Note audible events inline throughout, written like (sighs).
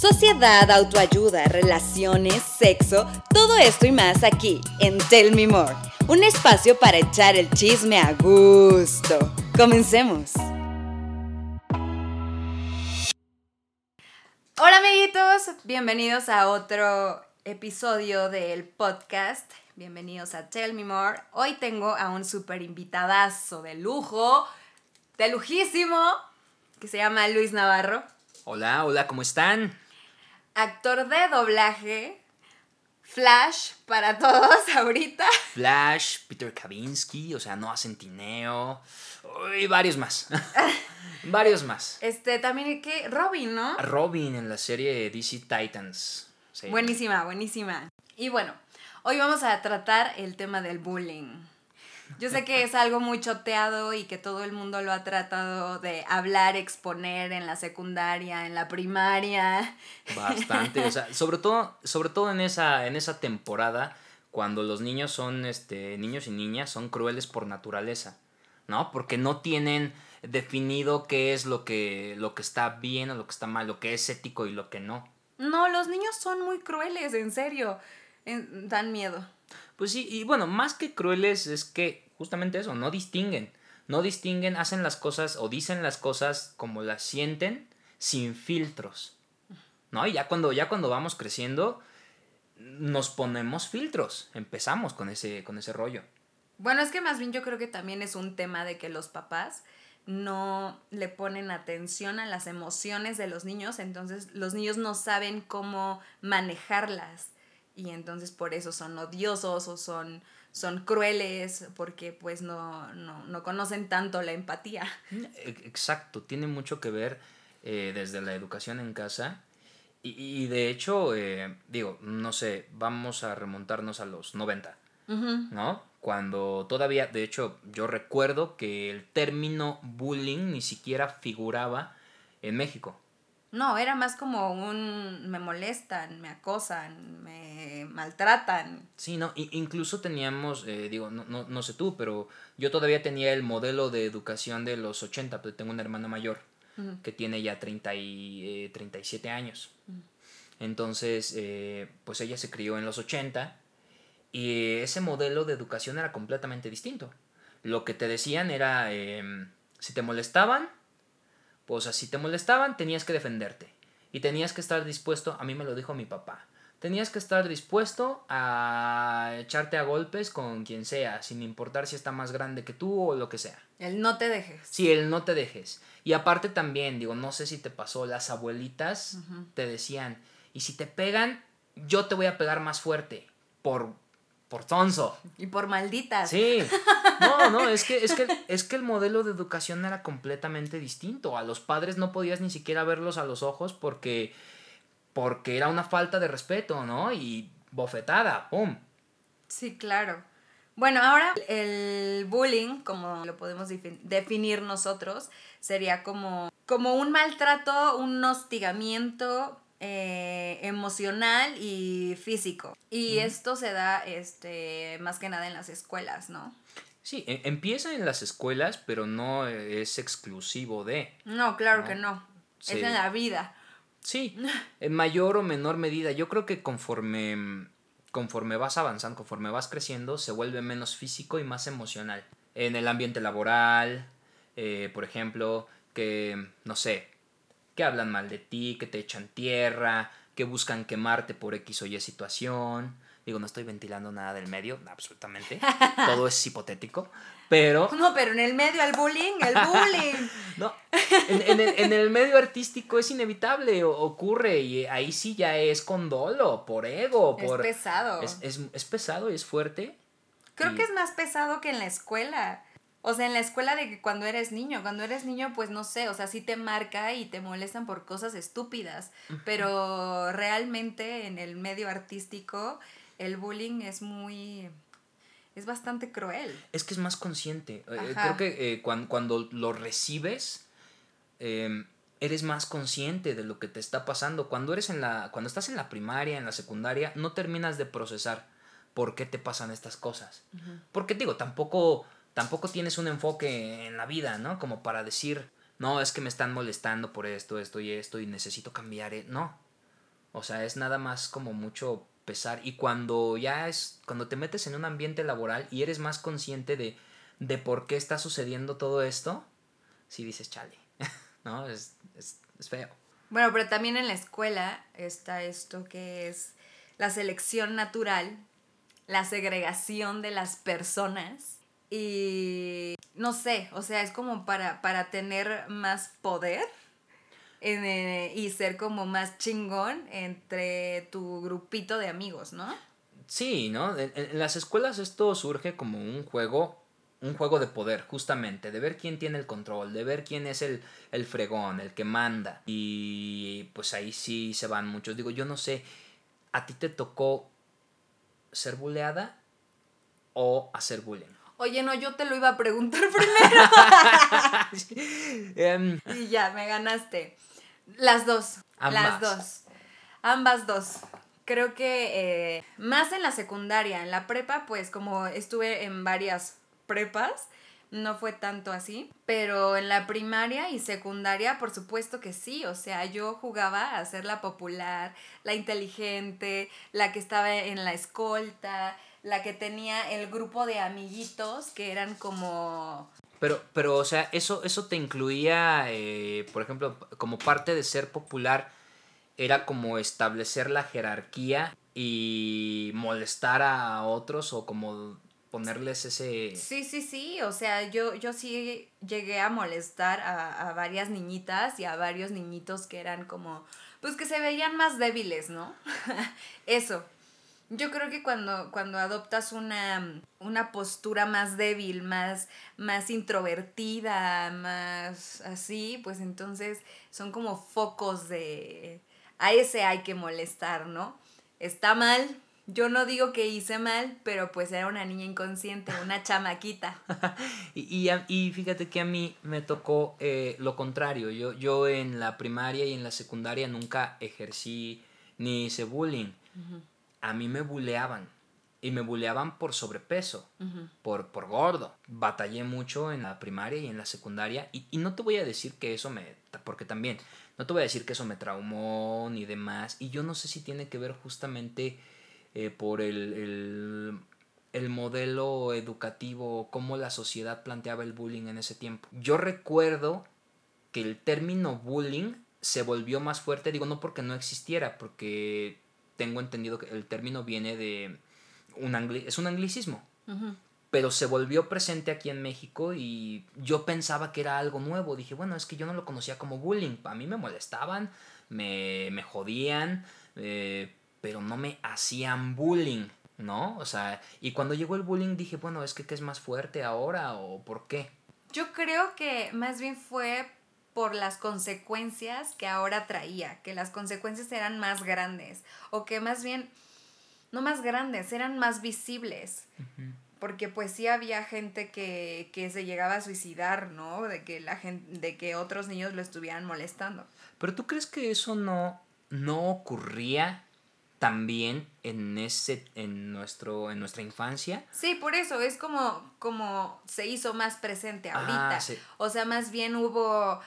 Sociedad, autoayuda, relaciones, sexo, todo esto y más aquí en Tell Me More, un espacio para echar el chisme a gusto. Comencemos. Hola amiguitos, bienvenidos a otro episodio del podcast. Bienvenidos a Tell Me More. Hoy tengo a un super invitadazo de lujo, de lujísimo, que se llama Luis Navarro. Hola, hola, ¿cómo están? Actor de doblaje, Flash para (laughs) todos ahorita. Flash, Peter Kavinsky, o sea, Noah Centineo y varios más. (laughs) varios más. Este, también que Robin, ¿no? Robin en la serie DC Titans. Buenísima, buenísima. Y bueno, hoy vamos a tratar el tema del bullying. Yo sé que es algo muy choteado y que todo el mundo lo ha tratado de hablar, exponer en la secundaria, en la primaria. Bastante, o sea, sobre todo, sobre todo en esa, en esa temporada, cuando los niños son, este, niños y niñas, son crueles por naturaleza, ¿no? Porque no tienen definido qué es lo que, lo que está bien o lo que está mal, lo que es ético y lo que no. No, los niños son muy crueles, en serio. dan miedo. Pues sí, y bueno, más que crueles es que justamente eso, no distinguen. No distinguen, hacen las cosas o dicen las cosas como las sienten, sin filtros. ¿No? Y ya cuando, ya cuando vamos creciendo, nos ponemos filtros. Empezamos con ese, con ese rollo. Bueno, es que más bien yo creo que también es un tema de que los papás no le ponen atención a las emociones de los niños, entonces los niños no saben cómo manejarlas y entonces por eso son odiosos o son, son crueles porque pues no, no, conocen tanto la empatía. E, exacto, tiene mucho que ver eh, desde la educación en casa y, de hecho, eh, digo, no sé, vamos a remontarnos a los 90, ¿no? Cuando todavía, de hecho, yo recuerdo que el término bullying ni siquiera figuraba en México. No, era más como un me molestan, me acosan, me maltratan. Sí, no, incluso teníamos, eh, digo, no, no, no, sé tú, pero yo todavía tenía el modelo de educación de los 80, pero tengo una hermana mayor que tiene ya 30 y, 37 eh, años. Entonces, eh, pues ella se crió en los 80 y ese modelo de educación era completamente distinto. Lo que te decían era, em, si te molestaban, o sea, si te molestaban, tenías que defenderte. Y tenías que estar dispuesto, a mí me lo dijo mi papá, tenías que estar dispuesto a echarte a golpes con quien sea, sin importar si está más grande que tú o lo que sea. El no te dejes. Sí, el no te dejes. Y aparte también, digo, no sé si te pasó, las abuelitas te decían, y si te pegan, yo te voy a pegar más fuerte, por por tonso. Y por malditas. Sí. No, no, es que, es que, es que el modelo de educación era completamente distinto. A los padres no podías ni siquiera verlos a los ojos porque, porque era una falta de respeto, ¿no? Y bofetada, ¡pum! Sí, claro. Bueno, ahora el bullying, como lo podemos definir nosotros, sería como, como un maltrato, un hostigamiento eh, emocional y físico. Y esto se da este, más que nada en las escuelas, ¿no? Sí, e, empieza en las escuelas, pero no es exclusivo de. No, claro que no. Es en la vida. Sí, (laughs) en mayor o menor medida. Yo creo que conforme, conforme vas avanzando, conforme vas creciendo, se vuelve menos físico y más emocional. En el ambiente laboral, eh, por ejemplo, que, no sé, que hablan mal de ti, que te echan tierra, que buscan quemarte por X o Y situación. Digo, no estoy ventilando nada del medio, absolutamente. (laughs) Todo es hipotético. Pero. No, pero en el medio, el bullying, el bullying. (laughs) no, en, el, medio artístico es inevitable, ocurre y ahí sí ya es con dolo, por ego. Por, es pesado. Es, pesado y es fuerte. Creo que es más pesado que en la escuela. O sea, en la escuela de que cuando eres niño, cuando eres niño, pues no sé, o sea, sí te marca y te molestan por cosas estúpidas, pero realmente en el medio artístico el bullying es muy... es bastante cruel. Es que es más consciente. Eh, creo que eh, cuando, lo recibes, em, eres más consciente de lo que te está pasando. Cuando, eres en la, cuando estás en la primaria, en la secundaria, no terminas de procesar por qué te pasan estas cosas. Porque digo, tampoco tampoco tienes un enfoque en la vida, ¿no? Como para decir, no, es que me están molestando por esto, esto y esto y necesito cambiar. eh". No. O sea, es nada más como mucho pesar. Y cuando ya es, cuando te metes en un ambiente laboral y eres más consciente de, de por qué está sucediendo todo esto, sí dices, chale, (laughs) ¿no? Es, es, es feo. Bueno, pero también en la escuela está esto que es la selección natural, la segregación de las personas y no sé, o sea, es como para, para tener más poder eh, y ser como más chingón entre tu grupito de amigos, ¿no? Sí, ¿no? En, en las escuelas esto surge como un juego, un juego de poder, justamente, de ver quién tiene el control, de ver quién es el, el fregón, el que manda. Y pues ahí sí se van muchos. Digo, yo no sé, ¿a ti te tocó ser buleada o hacer bullying? Oye, no, yo te lo iba a preguntar (laughs) primero. Em, y ya, me ganaste. Las dos. Ambas. Las dos. Ambas dos. Creo que eh, más en la secundaria, en la prepa, pues como estuve en varias prepas, no fue tanto así, pero en la primaria y secundaria, por supuesto que sí, o sea, yo jugaba a ser la popular, la inteligente, la que estaba en la escolta, la que tenía el grupo de amiguitos que eran como Pero, pero, o sea, eso, eso te incluía, eh, por ejemplo, como parte de ser popular, era como establecer la jerarquía y molestar a otros o como ponerles ese... Sí, sí, sí, o sea, yo, yo sí llegué a molestar a, a varias niñitas y a varios niñitos que eran como, pues que se veían más débiles, ¿no? (laughs) Eso. Yo creo que cuando, cuando adoptas una, una postura más débil, más, más introvertida, más así, pues entonces son como focos de... A ese hay que molestar, ¿no? Está mal, yo no digo que hice mal, pero pues era una niña inconsciente, una chamaquita. (laughs) Y, y, fíjate que a mí me tocó eh, lo contrario. Yo, yo en la primaria y en la secundaria nunca ejercí ni hice bullying. A mí me buleaban. Y me buleaban por sobrepeso, por, por gordo. Batallé mucho en la primaria y en la secundaria. Y, y no te voy a decir que eso me... Porque también, no te voy a decir que eso me traumó ni demás. Y yo no sé si tiene que ver justamente eh, por el, el, el modelo educativo, cómo la sociedad planteaba el bullying en ese tiempo. Yo recuerdo que el término bullying se volvió más fuerte, digo no porque no existiera, porque tengo entendido que el término viene de un angli es un anglicismo, pero se volvió presente aquí en México y yo pensaba que era algo nuevo. Dije, bueno, es que yo no lo conocía como bullying. A mí me molestaban, me, me jodían, eh, pero no me hacían bullying, ¿no? O sea, y cuando llegó el bullying dije, bueno, es que ¿qué es más fuerte ahora o por qué? Yo creo que más bien fue por las consecuencias que ahora traía, que las consecuencias eran más grandes, o que más bien, no más grandes, eran más visibles. Porque pues sí había gente que, que se llegaba a suicidar, ¿no? De que la gente, de que otros niños lo estuvieran molestando. Pero tú crees que eso no, no ocurría también en ese, en nuestro, en nuestra infancia? Sí, por eso es como, como se hizo más presente ahorita. Ah, sí. O sea, más bien hubo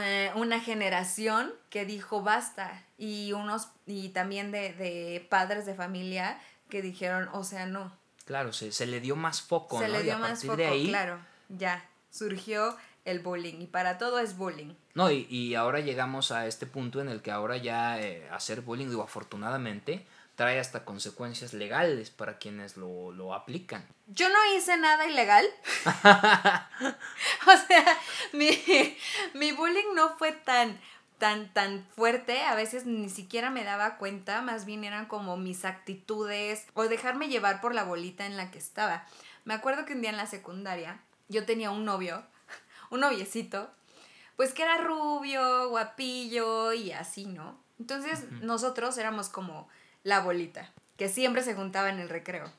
eh, una generación que dijo basta. Y unos, y también de, de padres de familia que dijeron, o sea, no. Claro, se, se le dio más foco, se ¿no? le Y dio a más partir foco, de ahí, claro. Ya, surgió el bullying. Y para todo es bullying. No, y, y ahora llegamos a este punto en el que ahora ya eh, hacer bullying, digo, afortunadamente, trae hasta consecuencias legales para quienes lo, lo aplican. Yo no hice nada ilegal. (laughs) (laughs) o sea, mi, mi bullying no fue tan, tan, tan fuerte. A veces ni siquiera me daba cuenta. Más bien eran como mis actitudes o dejarme llevar por la bolita en la que estaba. Me acuerdo que un día en la secundaria yo tenía un novio, (laughs) un noviecito, pues que era rubio, guapillo y así, ¿no? Entonces nosotros éramos como la bolita, que siempre se juntaba en el recreo.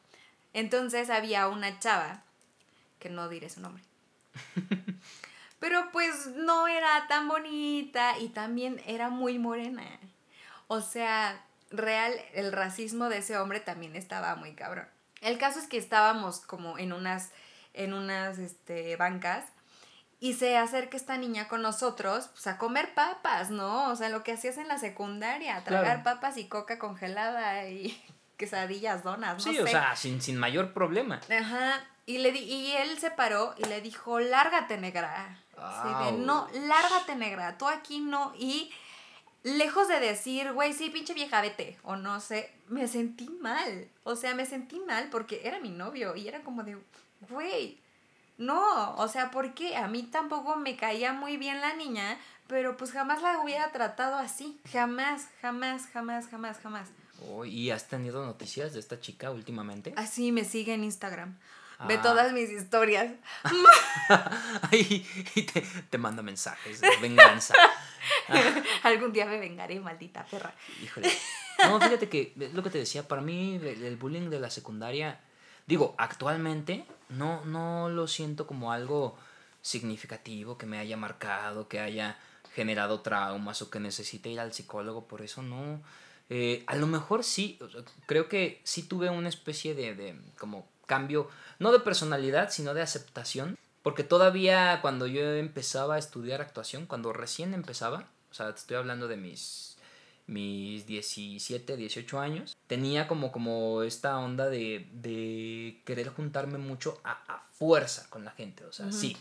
Entonces había una chava, que no diré su nombre, (laughs) pero pues no era tan bonita y también era muy morena. O sea, real, el racismo de ese hombre también estaba muy cabrón. El caso es que estábamos como en unas, en unas este, bancas y se acerca esta niña con nosotros pues, a comer papas, ¿no? O sea, lo que hacías en la secundaria, tragar papas y coca congelada y (laughs) quesadillas, donas, no sí, o sea, sin, sin mayor problema. Ajá. Y, le di, y él se paró y le dijo, lárgate, negra. de, no, lárgate, negra, tú aquí no. Y lejos de decir, güey, sí, pinche vieja, vete, o no sé, me sentí mal. O sea, me sentí mal porque era mi novio y era como de, güey, no, o sea, porque a mí tampoco me caía muy bien la niña, pero pues jamás la hubiera tratado así. Jamás, jamás, jamás, jamás, jamás. Oh, ¿Y has tenido noticias de esta chica últimamente? Así me sigue en Instagram. Ve ah. todas mis historias. (laughs) y, te, te, manda mensajes de venganza. (laughs) Algún día me vengaré, maldita perra. Híjole. No, fíjate que lo que te decía, para mí el bullying de la secundaria Digo, actualmente no, no lo siento como algo significativo, que me haya marcado, que haya generado traumas o que necesite ir al psicólogo, por eso no. Eh, a lo mejor sí, creo que sí tuve una especie de, de como cambio, no de personalidad, sino de aceptación, porque todavía cuando yo empezaba a estudiar actuación, cuando recién empezaba, o sea, te estoy hablando de mis mis 17, 18 años, tenía como, como esta onda de, querer juntarme mucho a, fuerza con la gente, o sea, sí.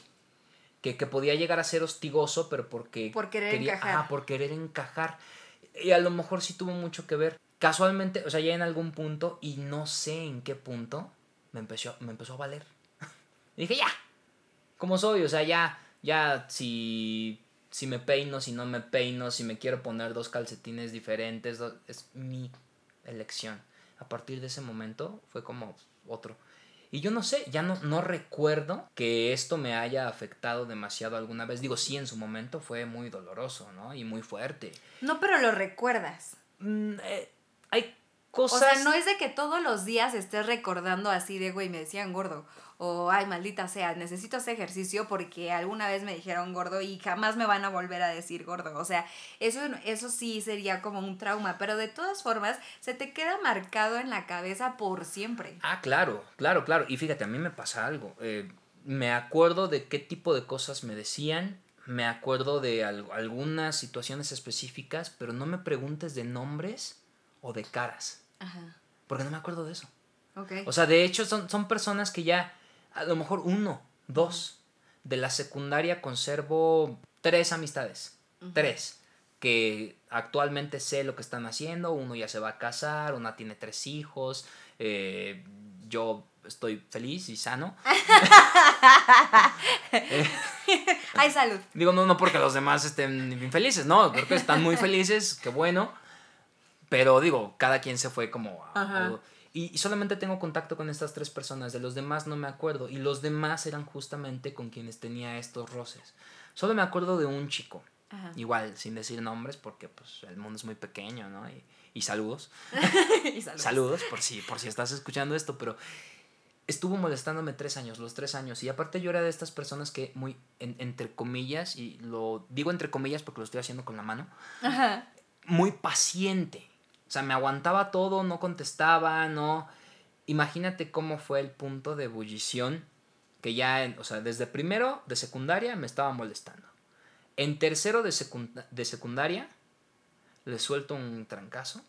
Que, podía llegar a ser hostigoso, pero porque... Por querer encajar. por querer encajar. Y a lo mejor sí tuvo mucho que ver. Casualmente, o sea, ya en algún punto, y no sé en qué punto, me empezó, me empezó a valer. (laughs) y dije, ya, como soy, o sea, ya, ya, si si me peino, si no me peino, si me quiero poner dos calcetines diferentes, es mi elección. A partir de ese momento fue como otro. Y yo no sé, ya no, no recuerdo que esto me haya afectado demasiado alguna vez. Digo, sí, en su momento fue muy doloroso, ¿no? Y muy fuerte. No, pero lo recuerdas. Mm, eh, hay cosas... O sea, no es de que todos los días estés recordando así de, güey, me decían gordo o ay, maldita sea, necesito hacer ejercicio porque alguna vez me dijeron gordo y jamás me van a volver a decir gordo. O sea, eso, eso sí sería como un trauma, pero de todas formas se te queda marcado en la cabeza por siempre. Ah, claro, claro, claro. Y fíjate, a mí me pasa algo. Eh, me acuerdo de qué tipo de cosas me decían, me acuerdo de algunas situaciones específicas, pero no me preguntes de nombres o de caras. Ajá. Porque no me acuerdo de eso. Okay. O sea, de hecho son, son personas que ya a lo mejor uno, dos. De la secundaria conservo tres amistades. Tres. Que actualmente sé lo que están haciendo. Uno ya se va a casar, una tiene tres hijos. Eh, yo estoy feliz y sano. (laughs) Hay salud. (laughs) Digo, no, no porque los demás estén infelices, no, creo que están muy (laughs) felices, qué bueno. Pero digo, cada quien se fue como y, solamente tengo contacto con estas tres personas, de los demás no me acuerdo. Y los demás eran justamente con quienes tenía estos roces. Solo me acuerdo de un chico. Igual, sin decir nombres, porque pues el mundo es muy pequeño, ¿no? Y, saludos. (laughs) y saludos. saludos. por si, por si estás escuchando esto, pero estuvo molestándome tres años, los tres años. Y aparte yo era de estas personas que muy, entre comillas, y lo digo entre comillas porque lo estoy haciendo con la mano, muy paciente. O sea, me aguantaba todo, no contestaba, no... Imagínate cómo fue el punto de ebullición que ya, o sea, desde primero de secundaria me estaba molestando. En tercero de, de secundaria le suelto un trancazo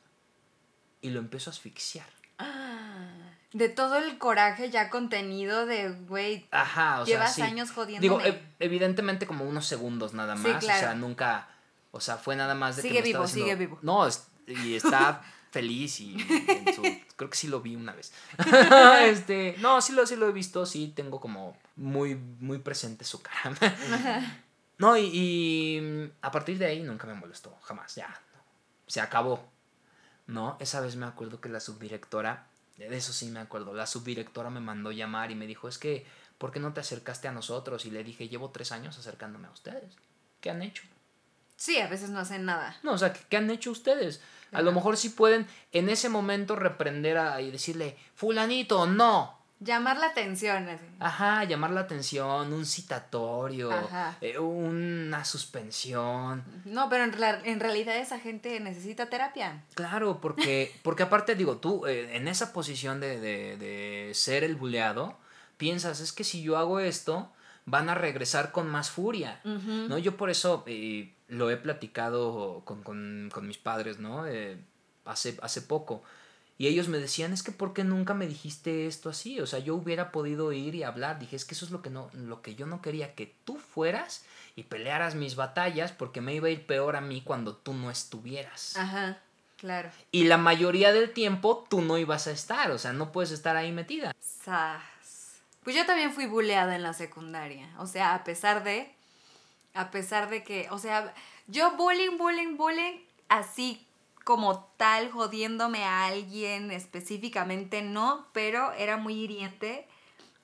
y lo empiezo a asfixiar. Ah, de todo el coraje ya contenido de, güey, Ajá, o llevas años jodiendo. Digo, e, evidentemente como unos segundos nada más, o sea, nunca, o sea, fue nada más de sigue vivo, sigue vivo. No, y está feliz y creo que sí lo vi una vez. (laughs) este, no, sí lo, sí lo he visto, sí tengo como muy, muy presente su cara. no, y, a partir de ahí nunca me molestó, jamás, ya, se acabó. No, esa vez me acuerdo que la subdirectora, de eso sí me acuerdo, la subdirectora me mandó llamar y me dijo, es que, ¿por qué no te acercaste a nosotros? Y le dije, llevo tres años acercándome a ustedes. ¿Qué han hecho? Sí, a veces no hacen nada. No, o sea, ¿qué, han hecho ustedes? A lo mejor sí pueden en ese momento reprender a, y decirle, fulanito, no. Llamar la atención. Ajá, llamar la atención, un citatorio, eh, una suspensión. No, pero en, en, realidad esa gente necesita terapia. Claro, porque, (laughs) porque aparte digo, tú eh, en esa posición de, de, de ser el buleado, piensas, es que si yo hago esto, van a regresar con más furia, ¿no? Yo por eso eh, lo he platicado con, mis padres, ¿no? Eh, hace, hace poco. Y ellos me decían, es que ¿por qué nunca me dijiste esto así? O sea, yo hubiera podido ir y hablar. Dije, es que eso es lo que, no, lo que yo no quería, que tú fueras y pelearas mis batallas porque me iba a ir peor a mí cuando tú no estuvieras. Ajá, claro. Y la mayoría del tiempo tú no ibas a estar, o sea, no puedes estar ahí metida. Pues yo también fui buleada en la secundaria, o sea, a pesar de, a pesar de que, o sea, yo bullying, bullying, bullying, así como tal, jodiéndome a alguien específicamente, no, pero era muy hiriente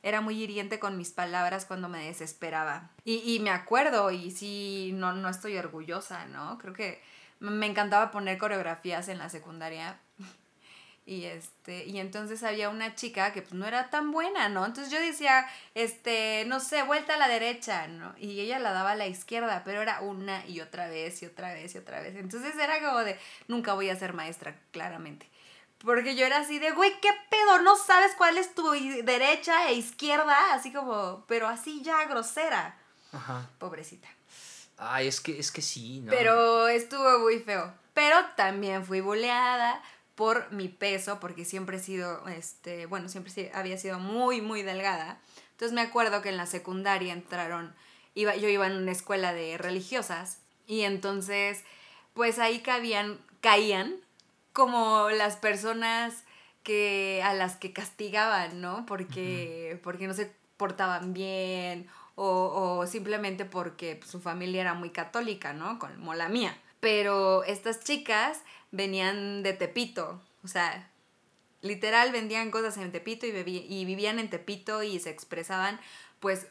era muy hiriente con mis palabras cuando me desesperaba. Y, me acuerdo, y sí, no, no estoy orgullosa, ¿no? Creo que me encantaba poner coreografías en la secundaria. Y este, y entonces había una chica que pues no era tan buena, ¿no? Entonces yo decía, este, no sé, vuelta a la derecha, ¿no? Y ella la daba a la izquierda, pero era una y otra vez y otra vez y otra vez. Entonces era como de, nunca voy a ser maestra, claramente. Porque yo era así de, güey, ¿qué pedo? No sabes cuál es tu derecha e izquierda, así como, pero así ya grosera. Ajá. Pobrecita. Ay, es que, es que sí, ¿no? Pero estuvo muy feo. Pero también fui boleada por mi peso, porque siempre he sido, este, bueno, siempre había sido muy, muy delgada. Entonces me acuerdo que en la secundaria entraron, iba, yo iba en una escuela de religiosas, y entonces, pues ahí cabían, caían como las personas que a las que castigaban, ¿no? Porque, porque no se portaban bien o, o simplemente porque su familia era muy católica, ¿no? Como la mía. Pero estas chicas venían de Tepito, o sea, literal vendían cosas en Tepito y, y vivían en Tepito y se expresaban pues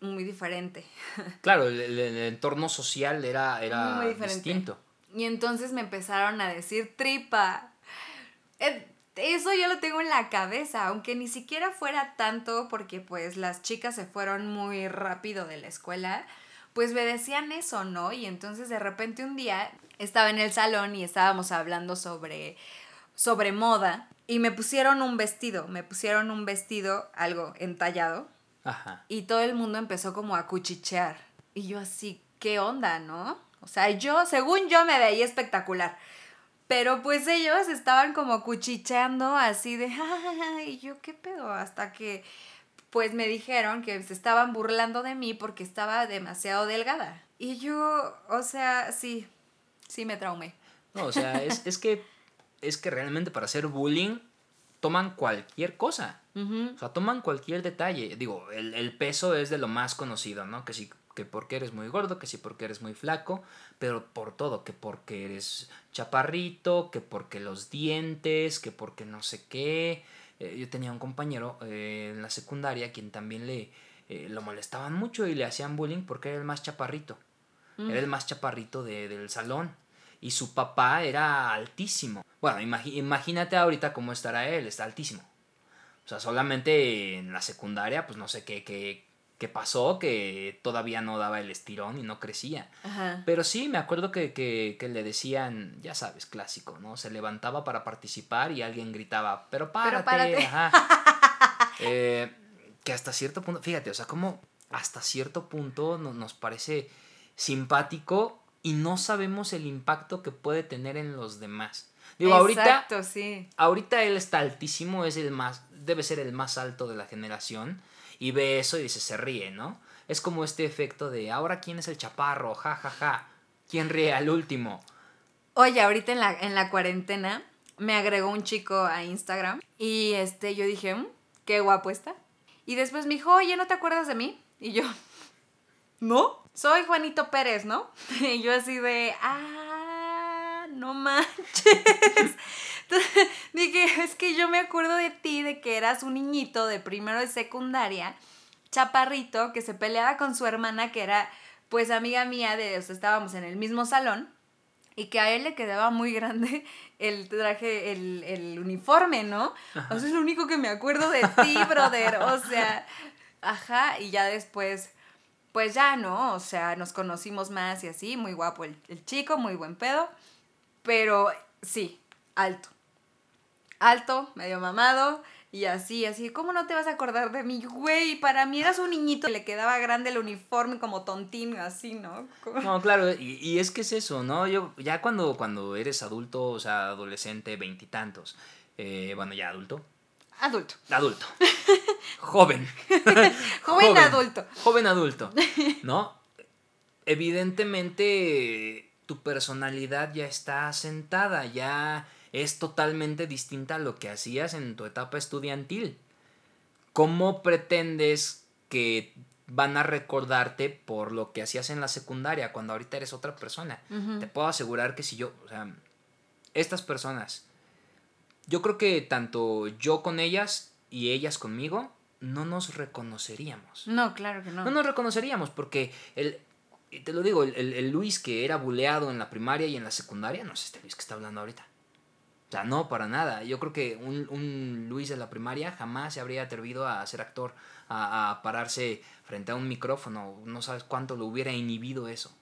muy diferente. (laughs) Claro, el, entorno social era, era muy distinto. Y entonces me empezaron a decir tripa. Eh, eso yo lo tengo en la cabeza, aunque ni siquiera fuera tanto porque pues las chicas se fueron muy rápido de la escuela, pues me decían eso, ¿no? Y entonces de repente un día estaba en el salón y estábamos hablando sobre, sobre moda y me pusieron un vestido, me pusieron un vestido algo entallado Ajá. y todo el mundo empezó como a cuchichear y yo así, ¿qué onda, no? O sea, yo, según yo, me veía espectacular. Pero pues ellos estaban como cuchicheando así de, (laughs) ay, yo qué pedo, hasta que pues me dijeron que se estaban burlando de mí porque estaba demasiado delgada. Y yo, o sea, sí, sí me traumé. No, o sea, es, es que es que realmente para hacer bullying toman cualquier cosa. O sea, toman cualquier detalle. Digo, el, el, peso es de lo más conocido, ¿no? Que si que porque eres muy gordo, que si porque eres muy flaco, pero por todo, que porque eres chaparrito, que porque los dientes, que porque no sé qué. Eh, yo tenía un compañero eh, en la secundaria quien también le eh, lo molestaban mucho y le hacían bullying porque era el más chaparrito. Era el mm. más chaparrito del salón. Y su papá era altísimo. Bueno, imagínate ahorita cómo estará él, está altísimo. O sea, solamente en la secundaria, pues no sé qué, qué, que pasó que todavía no daba el estirón y no crecía. Pero sí, me acuerdo que, le decían, ya sabes, clásico, ¿no? Se levantaba para participar y alguien gritaba, pero párate. Ajá. (laughs) Eh, que hasta cierto punto, fíjate, o sea, como hasta cierto punto nos parece simpático y no sabemos el impacto que puede tener en los demás. Digo, Exacto, ahorita, sí. ahorita él está altísimo, es el más, debe ser el más alto de la generación y ve eso y dice, se ríe, ¿no? Es como este efecto de, ahora quién es el chaparro, ja, ja, ja, ¿quién ríe al último? Oye, ahorita en la, en la cuarentena me agregó un chico a Instagram y este, yo dije, mm, qué guapo está. Y después me dijo, oye, ¿no te acuerdas de mí? Y yo, (laughs) ¿no? Soy Juanito Pérez, ¿no? (laughs) Y yo así de, ah, no manches. (laughs) dije, es que yo me acuerdo de ti, de que eras un niñito de primero de secundaria, chaparrito, que se peleaba con su hermana, que era pues amiga mía, de, o sea, estábamos en el mismo salón, y que a él le quedaba muy grande el traje, el, el uniforme, ¿no? O sea, es lo único que me acuerdo de ti, brother. O sea, ajá, y ya después, pues ya, ¿no? O sea, nos conocimos más y así, muy guapo el, el chico, muy buen pedo, pero sí, alto alto, medio mamado, Y así, así, ¿cómo no te vas a acordar de mí? Güey, para mí eras un niñito, le quedaba grande el uniforme como tontín, así, ¿no? No, claro, y, es que es eso, ¿no? Yo, ya cuando, cuando eres adulto, o sea, adolescente, veintitantos, eh, bueno, ya adulto. Adulto. Adulto. (laughs) (laughs) Joven. joven. adulto. Joven adulto, ¿no? (laughs) Evidentemente, tu personalidad ya está sentada, ya es totalmente distinta a lo que hacías en tu etapa estudiantil. ¿Cómo pretendes que van a recordarte por lo que hacías en la secundaria cuando ahorita eres otra persona? Te puedo asegurar que si yo, o sea, estas personas, yo creo que tanto yo con ellas y ellas conmigo, no nos reconoceríamos. No, claro que no. No nos reconoceríamos porque el, te lo digo, el, el Luis que era buleado en la primaria y en la secundaria, no es este Luis que está hablando ahorita. O sea, no, para nada. Yo creo que un, un Luis de la primaria jamás se habría atrevido a ser actor, a, a, pararse frente a un micrófono. No sabes cuánto lo hubiera inhibido eso.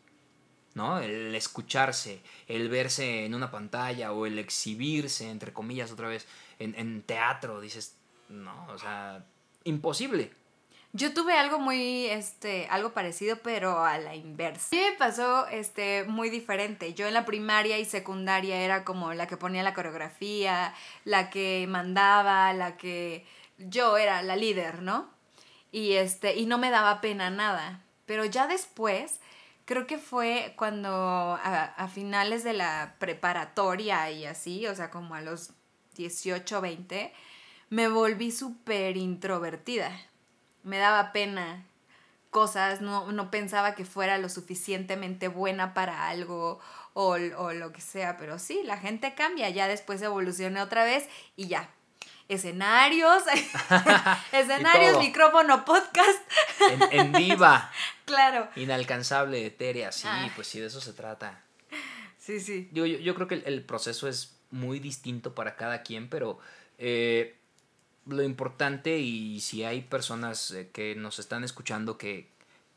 ¿No? El escucharse, el verse en una pantalla o el exhibirse, entre comillas, otra vez, en, en teatro. Dices, no, o sea, imposible. Yo tuve algo muy, este, algo parecido, pero a la inversa. Sí me pasó, este, muy diferente. Yo en la primaria y secundaria era como la que ponía la coreografía, la que mandaba, la que yo era la líder, ¿no? Y este, y no me daba pena nada. Pero ya después, creo que fue cuando a, a finales de la preparatoria y así, o sea, como a los 18, 20, me volví súper introvertida me daba pena cosas, no, no, pensaba que fuera lo suficientemente buena para algo o, o, lo que sea, pero sí, la gente cambia, ya después evoluciona otra vez y ya. Escenarios, (laughs) (laughs) escenarios, micrófono, podcast. En, en, viva. (laughs) claro. Inalcanzable, etérea, sí, ah. pues sí, de eso se trata. Sí, sí. Yo, yo, yo creo que el, el, proceso es muy distinto para cada quien, pero eh, lo importante y si hay personas eh, que nos están escuchando que,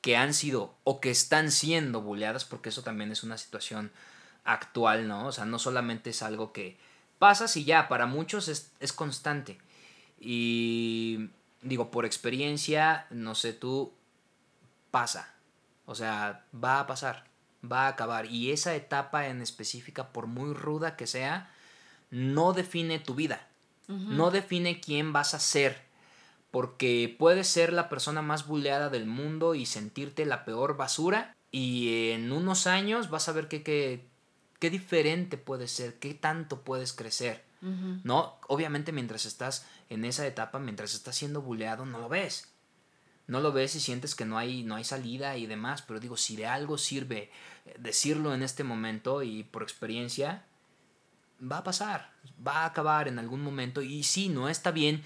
que han sido o que están siendo bulleadas, porque eso también es una situación actual, ¿no? O sea, no solamente es algo que pasa si ya, para muchos es, es constante. Y digo, por experiencia, no sé, tú pasa. O sea, va a pasar, va a acabar. Y esa etapa en específica, por muy ruda que sea, no define tu vida no define quién vas a ser, porque puedes ser la persona más buleada del mundo y sentirte la peor basura y en unos años vas a ver qué, qué, diferente puedes ser, qué tanto puedes crecer. ¿No? Obviamente mientras estás en esa etapa, mientras estás siendo buleado, no lo ves. No lo ves y sientes que no hay, no hay salida y demás, pero digo, si de algo sirve eh, decirlo en este momento y por experiencia, va a pasar, va a acabar en algún momento y sí, no está bien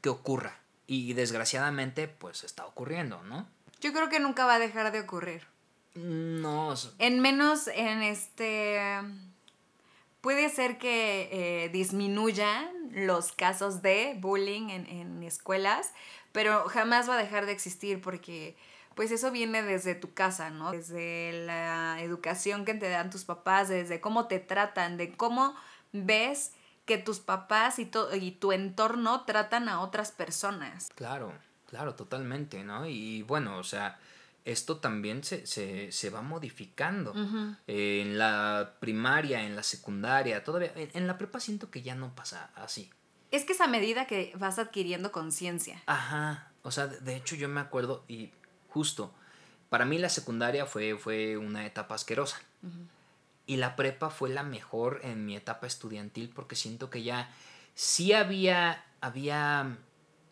que ocurra. Y desgraciadamente, pues está ocurriendo, ¿no? Yo creo que nunca va a dejar de ocurrir. No. En menos en este... Puede ser que eh, disminuyan los casos de bullying en, en escuelas, pero jamás va a dejar de existir porque pues eso viene desde tu casa, ¿no? Desde la educación que te dan tus papás, desde cómo te tratan, de cómo ves que tus papás y, y tu entorno tratan a otras personas. Claro, claro, totalmente, ¿no? Y bueno, o sea, esto también se, se, va modificando. en la primaria, en la secundaria, todavía. En, en, la prepa siento que ya no pasa así. Es que es a medida que vas adquiriendo conciencia. Ajá. O sea, de hecho yo me acuerdo, y justo. Para mí la secundaria fue, fue una etapa asquerosa. Y la prepa fue la mejor en mi etapa estudiantil porque siento que ya sí había, había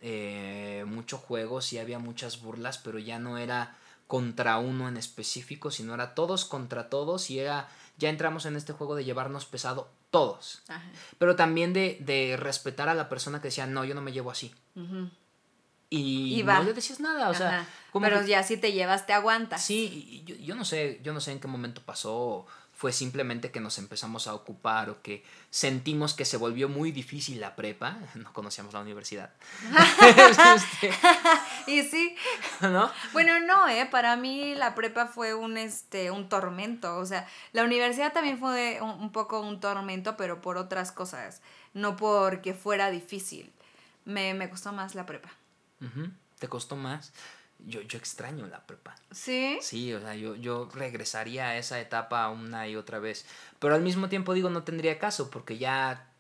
eh, mucho juego, sí había muchas burlas, pero ya no era contra uno en específico, sino era todos contra todos y era, ya entramos en este juego de llevarnos pesado todos. Pero también de, de, respetar a la persona que decía, no, yo no me llevo así y, no le decías nada, o sea... Pero ya si te llevas, te aguantas. Sí, yo, yo, no sé, yo no sé en qué momento pasó, fue simplemente que nos empezamos a ocupar o que sentimos que se volvió muy difícil la prepa, (laughs) no conocíamos la universidad. (laughs) Este, y sí. ¿No? Bueno, no, eh, para mí la prepa fue un, este, un tormento, o sea, la universidad también fue un poco un tormento, pero por otras cosas, no porque fuera difícil me, me costó más la prepa. ¿Te costó más? Yo, yo extraño la prepa. ¿Sí? Sí, o sea, yo, yo regresaría a esa etapa una y otra vez. Pero al mismo tiempo digo, no tendría caso porque ya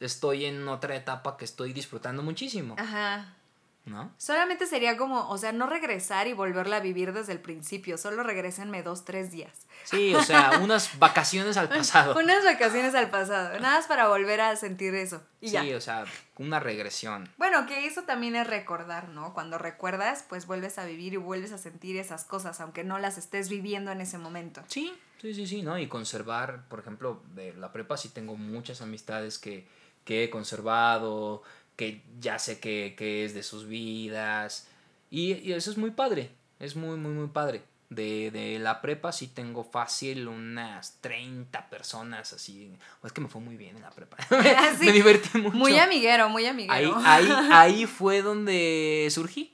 estoy en otra etapa que estoy disfrutando muchísimo, Ajá. ¿No? Solamente sería como, o sea, no regresar y volverla a vivir desde el principio, solo regrésenme dos, tres días. Sí, o sea, (laughs) unas vacaciones al pasado. Unas vacaciones al pasado, nada más para volver a sentir eso. Y Sí, ya. o sea, una regresión. Bueno, que eso también es recordar, ¿no? Cuando recuerdas, pues vuelves a vivir y vuelves a sentir esas cosas, aunque no las estés viviendo en ese momento. Sí, sí, sí, sí, ¿no? Y conservar, por ejemplo, de la prepa sí tengo muchas amistades que, que he conservado, que ya sé que, que es de sus vidas. Y, y eso es muy padre, es muy, muy, muy padre. De, de la prepa sí tengo fácil unas 30 personas así. Es que me fue muy bien en la prepa. (laughs) (laughs) Ah, sí. Me divertí mucho. Muy amiguero, muy Ahí, amiguero. (laughs) ahí, ahí fue donde surgí,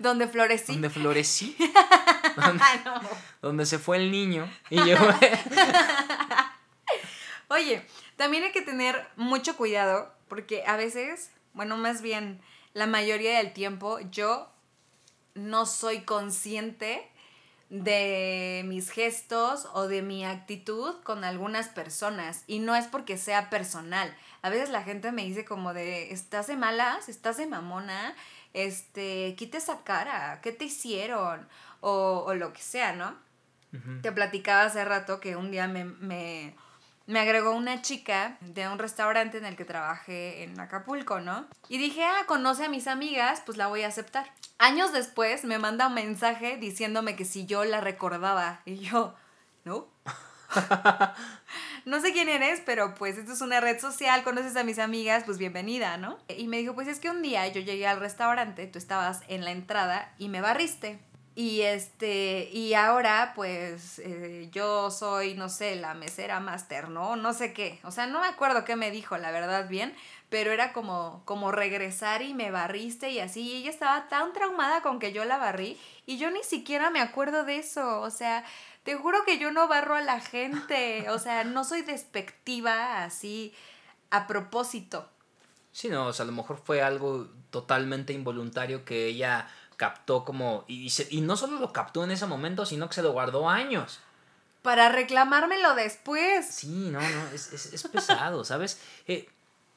Donde florecí. donde florecí, Ah, no. donde se fue el niño. Y yo, Oye, también hay que tener mucho cuidado porque a veces, bueno, más bien la mayoría del tiempo yo no soy consciente de mis gestos o de mi actitud con algunas personas y no es porque sea personal. A veces la gente me dice como de, ¿estás de malas? ¿Estás de mamona? Este, quita esa cara, ¿qué te hicieron? O, o lo que sea, ¿no? Te platicaba hace rato que un día me, me, me agregó una chica de un restaurante en el que trabajé en Acapulco, ¿no? Y dije, ah, conoce a mis amigas, pues la voy a aceptar. Años después me manda un mensaje diciéndome que si yo la recordaba. Y yo, ¿no? (laughs) no sé quién eres, pero pues esto es una red social, conoces a mis amigas, pues bienvenida, ¿no? Y me dijo, pues es que un día yo llegué al restaurante, tú estabas en la entrada y me barriste. Y este, y ahora pues eh, yo soy, no sé, la mesera máster, ¿no? No sé qué. O sea, no me acuerdo qué me dijo, la verdad, bien, pero era como, como regresar y me barriste y así. Y ella estaba tan traumada con que yo la barrí y yo ni siquiera me acuerdo de eso. O sea, te juro que yo no barro a la gente. O sea, no soy despectiva así a propósito. Sí, no, o sea, a lo mejor fue algo totalmente involuntario que ella captó como... Y, se- y no solo lo captó en ese momento, sino que se lo guardó años. Para reclamármelo después. Sí, no, no, es, es, es pesado, (laughs) ¿sabes? Eh,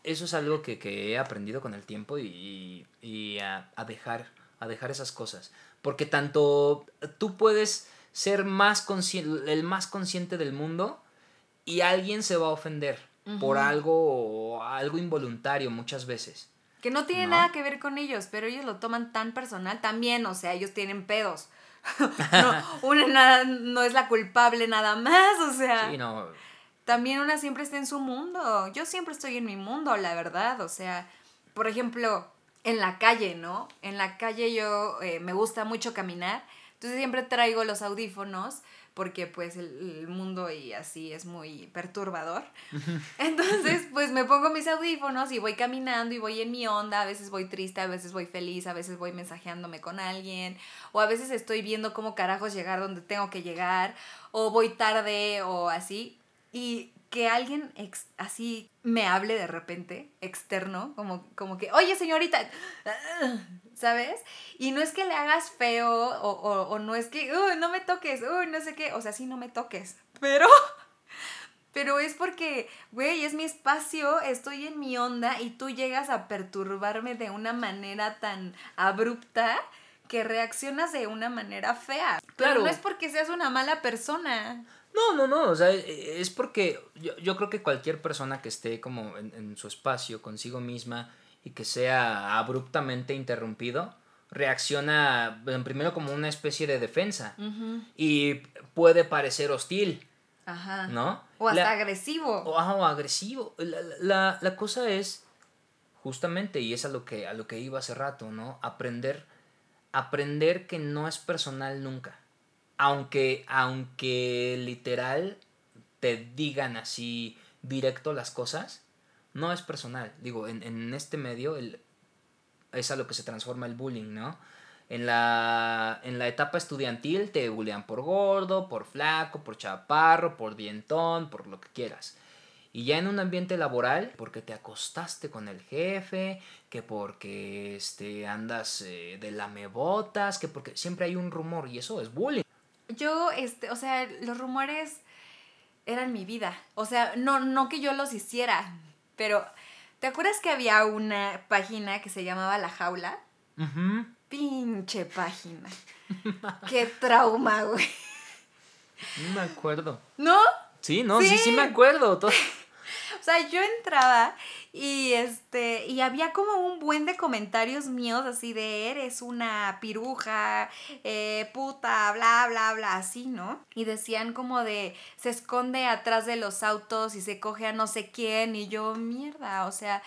eso es algo que, que he aprendido con el tiempo y, y- y a, a dejar, a dejar esas cosas. Porque tanto tú puedes ser más el más consciente del mundo y alguien se va a ofender por algo, algo involuntario muchas veces. Que no tiene ¿No? nada que ver con ellos, pero ellos lo toman tan personal también, o sea, ellos tienen pedos. (laughs) no, una nada, no es la culpable nada más, o sea, Sí, no, también una siempre está en su mundo. Yo siempre estoy en mi mundo, la verdad, o sea, por ejemplo, en la calle, ¿no? En la calle yo eh, me gusta mucho caminar, entonces siempre traigo los audífonos porque pues el, el mundo y así es muy perturbador. (laughs) Entonces, pues me pongo mis audífonos y voy caminando y voy en mi onda, a veces voy triste, a veces voy feliz, a veces voy mensajeándome con alguien, o a veces estoy viendo cómo carajos llegar donde tengo que llegar, o voy tarde o así. Y que alguien ex- así me hable de repente, externo, como, como que, oye señorita, ¿sabes? Y no es que le hagas feo o, o- o no es que, "Uy, no me toques, uy, no sé qué, o sea, sí, no me toques, pero... (laughs) Pero es porque, güey, es mi espacio, estoy en mi onda y tú llegas a perturbarme de una manera tan abrupta que reaccionas de una manera fea. Pero Claro. no es porque seas una mala persona. No, no, no, o sea, e- es porque yo, yo creo que cualquier persona que esté como en, en su espacio consigo misma y que sea abruptamente interrumpido, reacciona primero como una especie de defensa y puede parecer hostil, Ajá. ¿no? O hasta La- agresivo. o, o agresivo. La, la- la cosa es, justamente, y es a lo que, a lo que iba hace rato, ¿no? Aprender, aprender que no es personal nunca. Aunque, aunque literal te digan así directo las cosas, no es personal. Digo, en, en este medio el, es a lo que se transforma el bullying, ¿no? En la, en la etapa estudiantil te bullean por gordo, por flaco, por chaparro, por dientón, por lo que quieras. Y ya en un ambiente laboral, porque te acostaste con el jefe, que porque este, andas eh, de lamebotas, que porque siempre hay un rumor y eso es bullying. Yo, este, o sea, los rumores eran mi vida. O sea, no, no que yo los hiciera, pero ¿te acuerdas que había una página que se llamaba La Jaula? Pinche página. (laughs) Qué trauma, güey. No me acuerdo. ¿No? Sí, no, sí, sí, me acuerdo. (laughs) O sea, yo entraba y este, y había como un buen de comentarios míos así de eres una piruja, eh, puta, bla, bla, bla, así, ¿no? Y decían como de se esconde atrás de los autos y se coge a no sé quién y yo, mierda, o sea,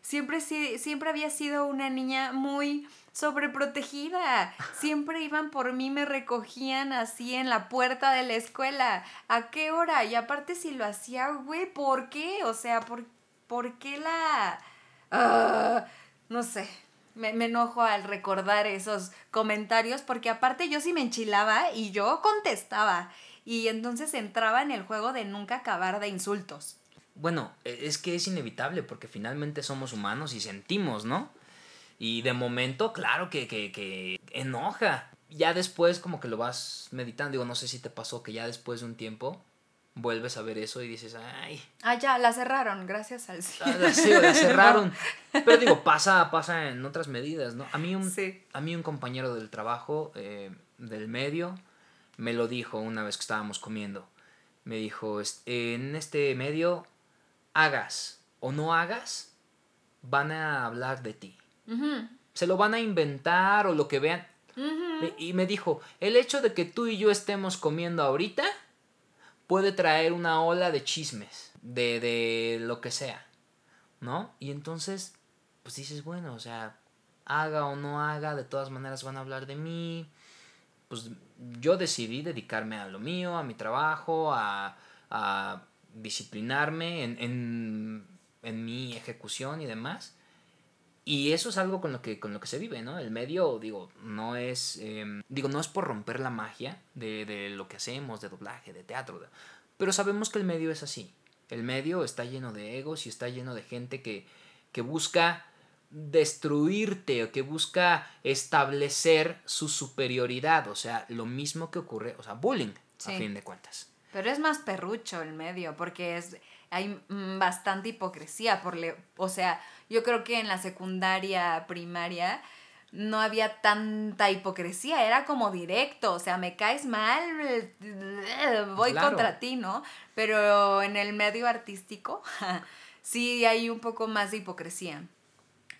siempre, siempre había sido una niña muy sobreprotegida. Siempre iban por mí, me recogían así en la puerta de la escuela. ¿A qué hora? Y aparte si lo hacía, güey, ¿por qué? O sea, ¿por, ¿por qué la... Ah, no sé. Me, me, enojo al recordar esos comentarios porque aparte yo sí me enchilaba y yo contestaba. Y entonces entraba en el juego de nunca acabar de insultos. Bueno, e, es que es inevitable porque finalmente somos humanos y sentimos, ¿no? Y de momento, claro que, que, que enoja. Ya después como que lo vas meditando. Digo, no sé si te pasó que ya después de un tiempo vuelves a ver eso y dices, ay. Ah, ya, la cerraron, gracias al cielo. Ah, sí, la (laughs) cerraron. Pero digo, pasa, pasa en otras medidas, ¿no? A mí un, a mí un compañero del trabajo, eh, del medio, me lo dijo una vez que estábamos comiendo. Me dijo, en este medio, hagas o no hagas, van a hablar de ti. Se lo van a inventar o lo que vean. Y me dijo, el hecho de que tú y yo estemos comiendo ahorita puede traer una ola de chismes, de, de lo que sea, ¿no? Y entonces, pues dices, bueno, o sea, haga o no haga, de todas maneras van a hablar de mí. Pues yo decidí dedicarme a lo mío, a mi trabajo, a, a disciplinarme en, en, en mi ejecución y demás. Y eso es algo con lo que, con lo que se vive, ¿no? El medio, digo, no es, em, digo, no es por romper la magia de, de, lo que hacemos, de doblaje, de teatro, pero sabemos que el medio es así. El medio está lleno de egos y está lleno de gente que, que busca destruirte o que busca establecer su superioridad, o sea, lo mismo que ocurre, o sea, bullying, a fin de cuentas. Pero es más perrucho el medio, porque es, hay bastante hipocresía, por le, o sea, yo creo que en la secundaria, primaria, no había tanta hipocresía, era como directo, o sea, me caes mal, (laughs) voy contra ti, ¿no? Pero en el medio artístico (laughs) sí hay un poco más de hipocresía,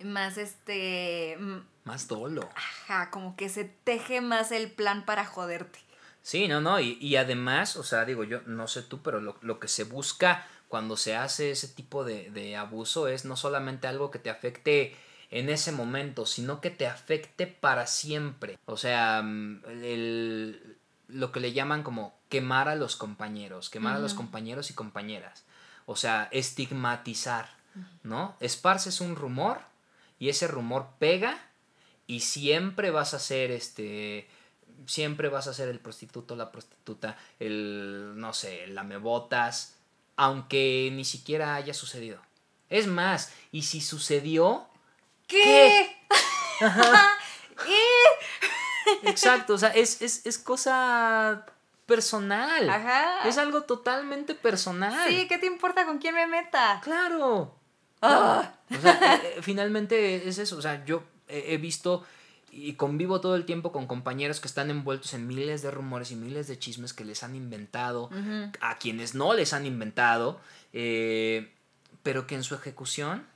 más este... Más dolo. Ajá, como que se teje más el plan para joderte. Sí, no, no, y, y además, o sea, digo, yo no sé tú, pero lo, lo que se busca cuando se hace ese tipo de, abuso es no solamente algo que te afecte en ese momento, sino que te afecte para siempre. O sea, mm, el, lo que le llaman como quemar a los compañeros, quemar a los compañeros y compañeras. O sea, estigmatizar, ¿no? Esparces un rumor y ese rumor pega y siempre vas a ser este siempre vas a ser el prostituto, la prostituta, el no sé, el lamebotas, aunque ni siquiera haya sucedido. Es más, y si sucedió... ¿Qué? (laughs) Exacto, o sea, es, cosa personal. Ajá. Es algo totalmente personal. Sí, ¿qué te importa con quién me meta? Claro. Ah. O sea, eh, eh, finalmente es eso. O sea, yo he visto y convivo todo el tiempo con compañeros que están envueltos en miles de rumores y miles de chismes que les han inventado, a quienes no les han inventado, eh, pero que en su ejecución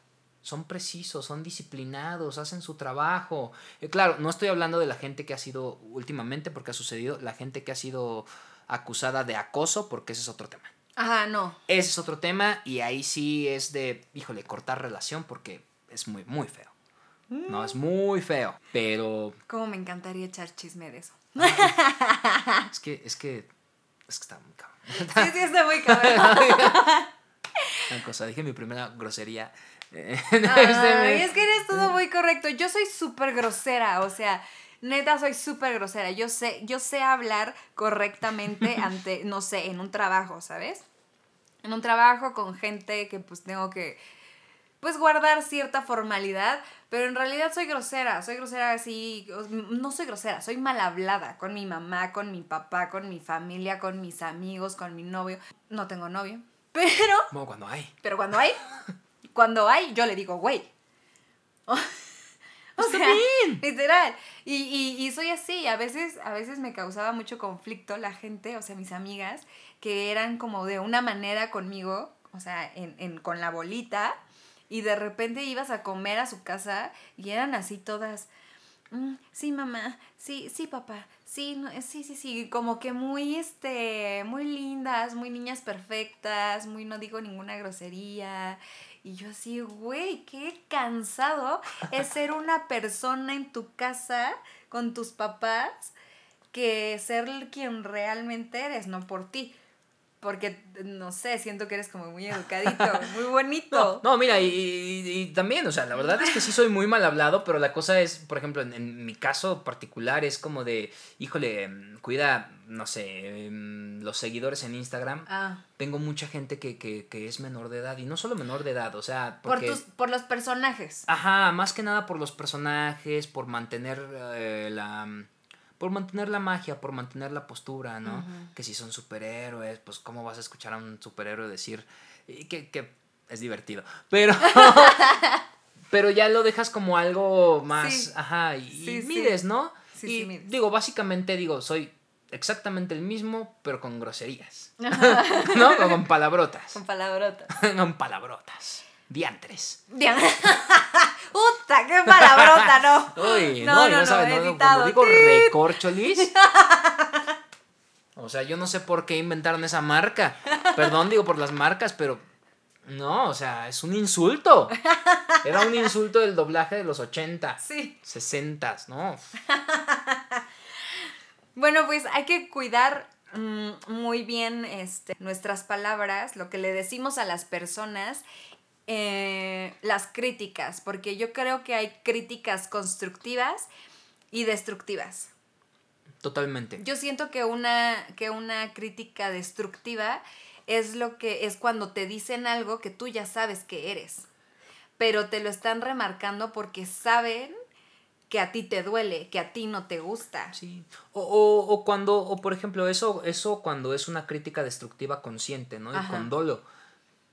son precisos, son disciplinados, hacen su trabajo. Eh, claro, no estoy hablando de la gente que ha sido últimamente, porque ha sucedido, la gente que ha sido acusada de acoso, porque ese es otro tema. Ajá, no. Ese es otro tema y ahí sí es de, híjole, cortar relación porque es muy, muy feo. No, es muy feo, pero... Cómo me encantaría echar chisme de eso. (laughs) es que, es que, es que está muy cabrón. Sí, sí, está muy cabrón. (laughs) Una cosa, dije mi primera grosería. (laughs) Ay, es que eres todo muy correcto. Yo soy súper grosera, o sea, neta soy súper grosera. Yo sé, yo sé hablar correctamente ante, no sé, en un trabajo, ¿sabes? en un trabajo con gente que pues tengo que pues guardar cierta formalidad, pero en realidad soy grosera, soy grosera así, no soy grosera, soy mal hablada con mi mamá, con mi papá, con mi familia, con mis amigos, con mi novio. No tengo novio, (laughs) pero... Como cuando hay. Pero cuando hay, cuando hay, yo le digo, güey. (laughs) O sea, literal. Y, y, y, soy así. A veces, a veces me causaba mucho conflicto la gente, o sea, mis amigas, que eran como de una manera conmigo, o sea, en, en, con la bolita, y de repente ibas a comer a su casa y eran así todas. Mm, sí, mamá, sí, sí, papá, sí, no, sí, sí, sí, como que muy, este, muy lindas, muy niñas perfectas, muy no digo ninguna grosería. Y yo así, güey, qué cansado es ser una persona en tu casa con tus papás que ser quien realmente eres, no por ti porque, no sé, siento que eres como muy educadito, (laughs) muy bonito. No, mira, y, y, también, o sea, la verdad es que sí soy muy mal hablado, pero la cosa es, por ejemplo, en, mi caso particular es como de, híjole, cuida, no sé, em, los seguidores en Instagram. Ah. Tengo mucha gente que, que, que, es menor de edad, y no solo menor de edad, o sea... Porque, por, tus, por los personajes. Ajá, más que nada por los personajes, por mantener eh, la por mantener la magia, por mantener la postura, ¿no? Que si son superhéroes, pues cómo vas a escuchar a un superhéroe decir que, que es divertido. Pero, (laughs) pero ya lo dejas como algo más, ajá, y, mides, ¿no? Sí, y digo, básicamente digo, soy exactamente el mismo, pero con groserías. (laughs) ¿No? O con palabrotas. Con palabrotas. (laughs) con palabrotas. Diantres. Diantres. (laughs) ¡Puta, qué palabrota, no! (laughs) Uy, no, no, no, no, no cuando digo (laughs) recorcholis. o sea, yo no sé por qué inventaron esa marca. Perdón, digo por las marcas, pero no, o sea, es un insulto. Era un insulto del doblaje de los 80. Sí. 60, ¿no? bueno, pues hay que cuidar mm, muy bien este, nuestras palabras, lo que le decimos a las personas eh, las críticas, porque yo creo que hay críticas constructivas y destructivas. Totalmente. Yo siento que una, que una crítica destructiva es lo que es cuando te dicen algo que tú ya sabes que eres, pero te lo están remarcando porque saben que a ti te duele, que a ti no te gusta. Sí. O, o, cuando, o por ejemplo, eso, eso cuando es una crítica destructiva consciente, ¿no? Y con dolo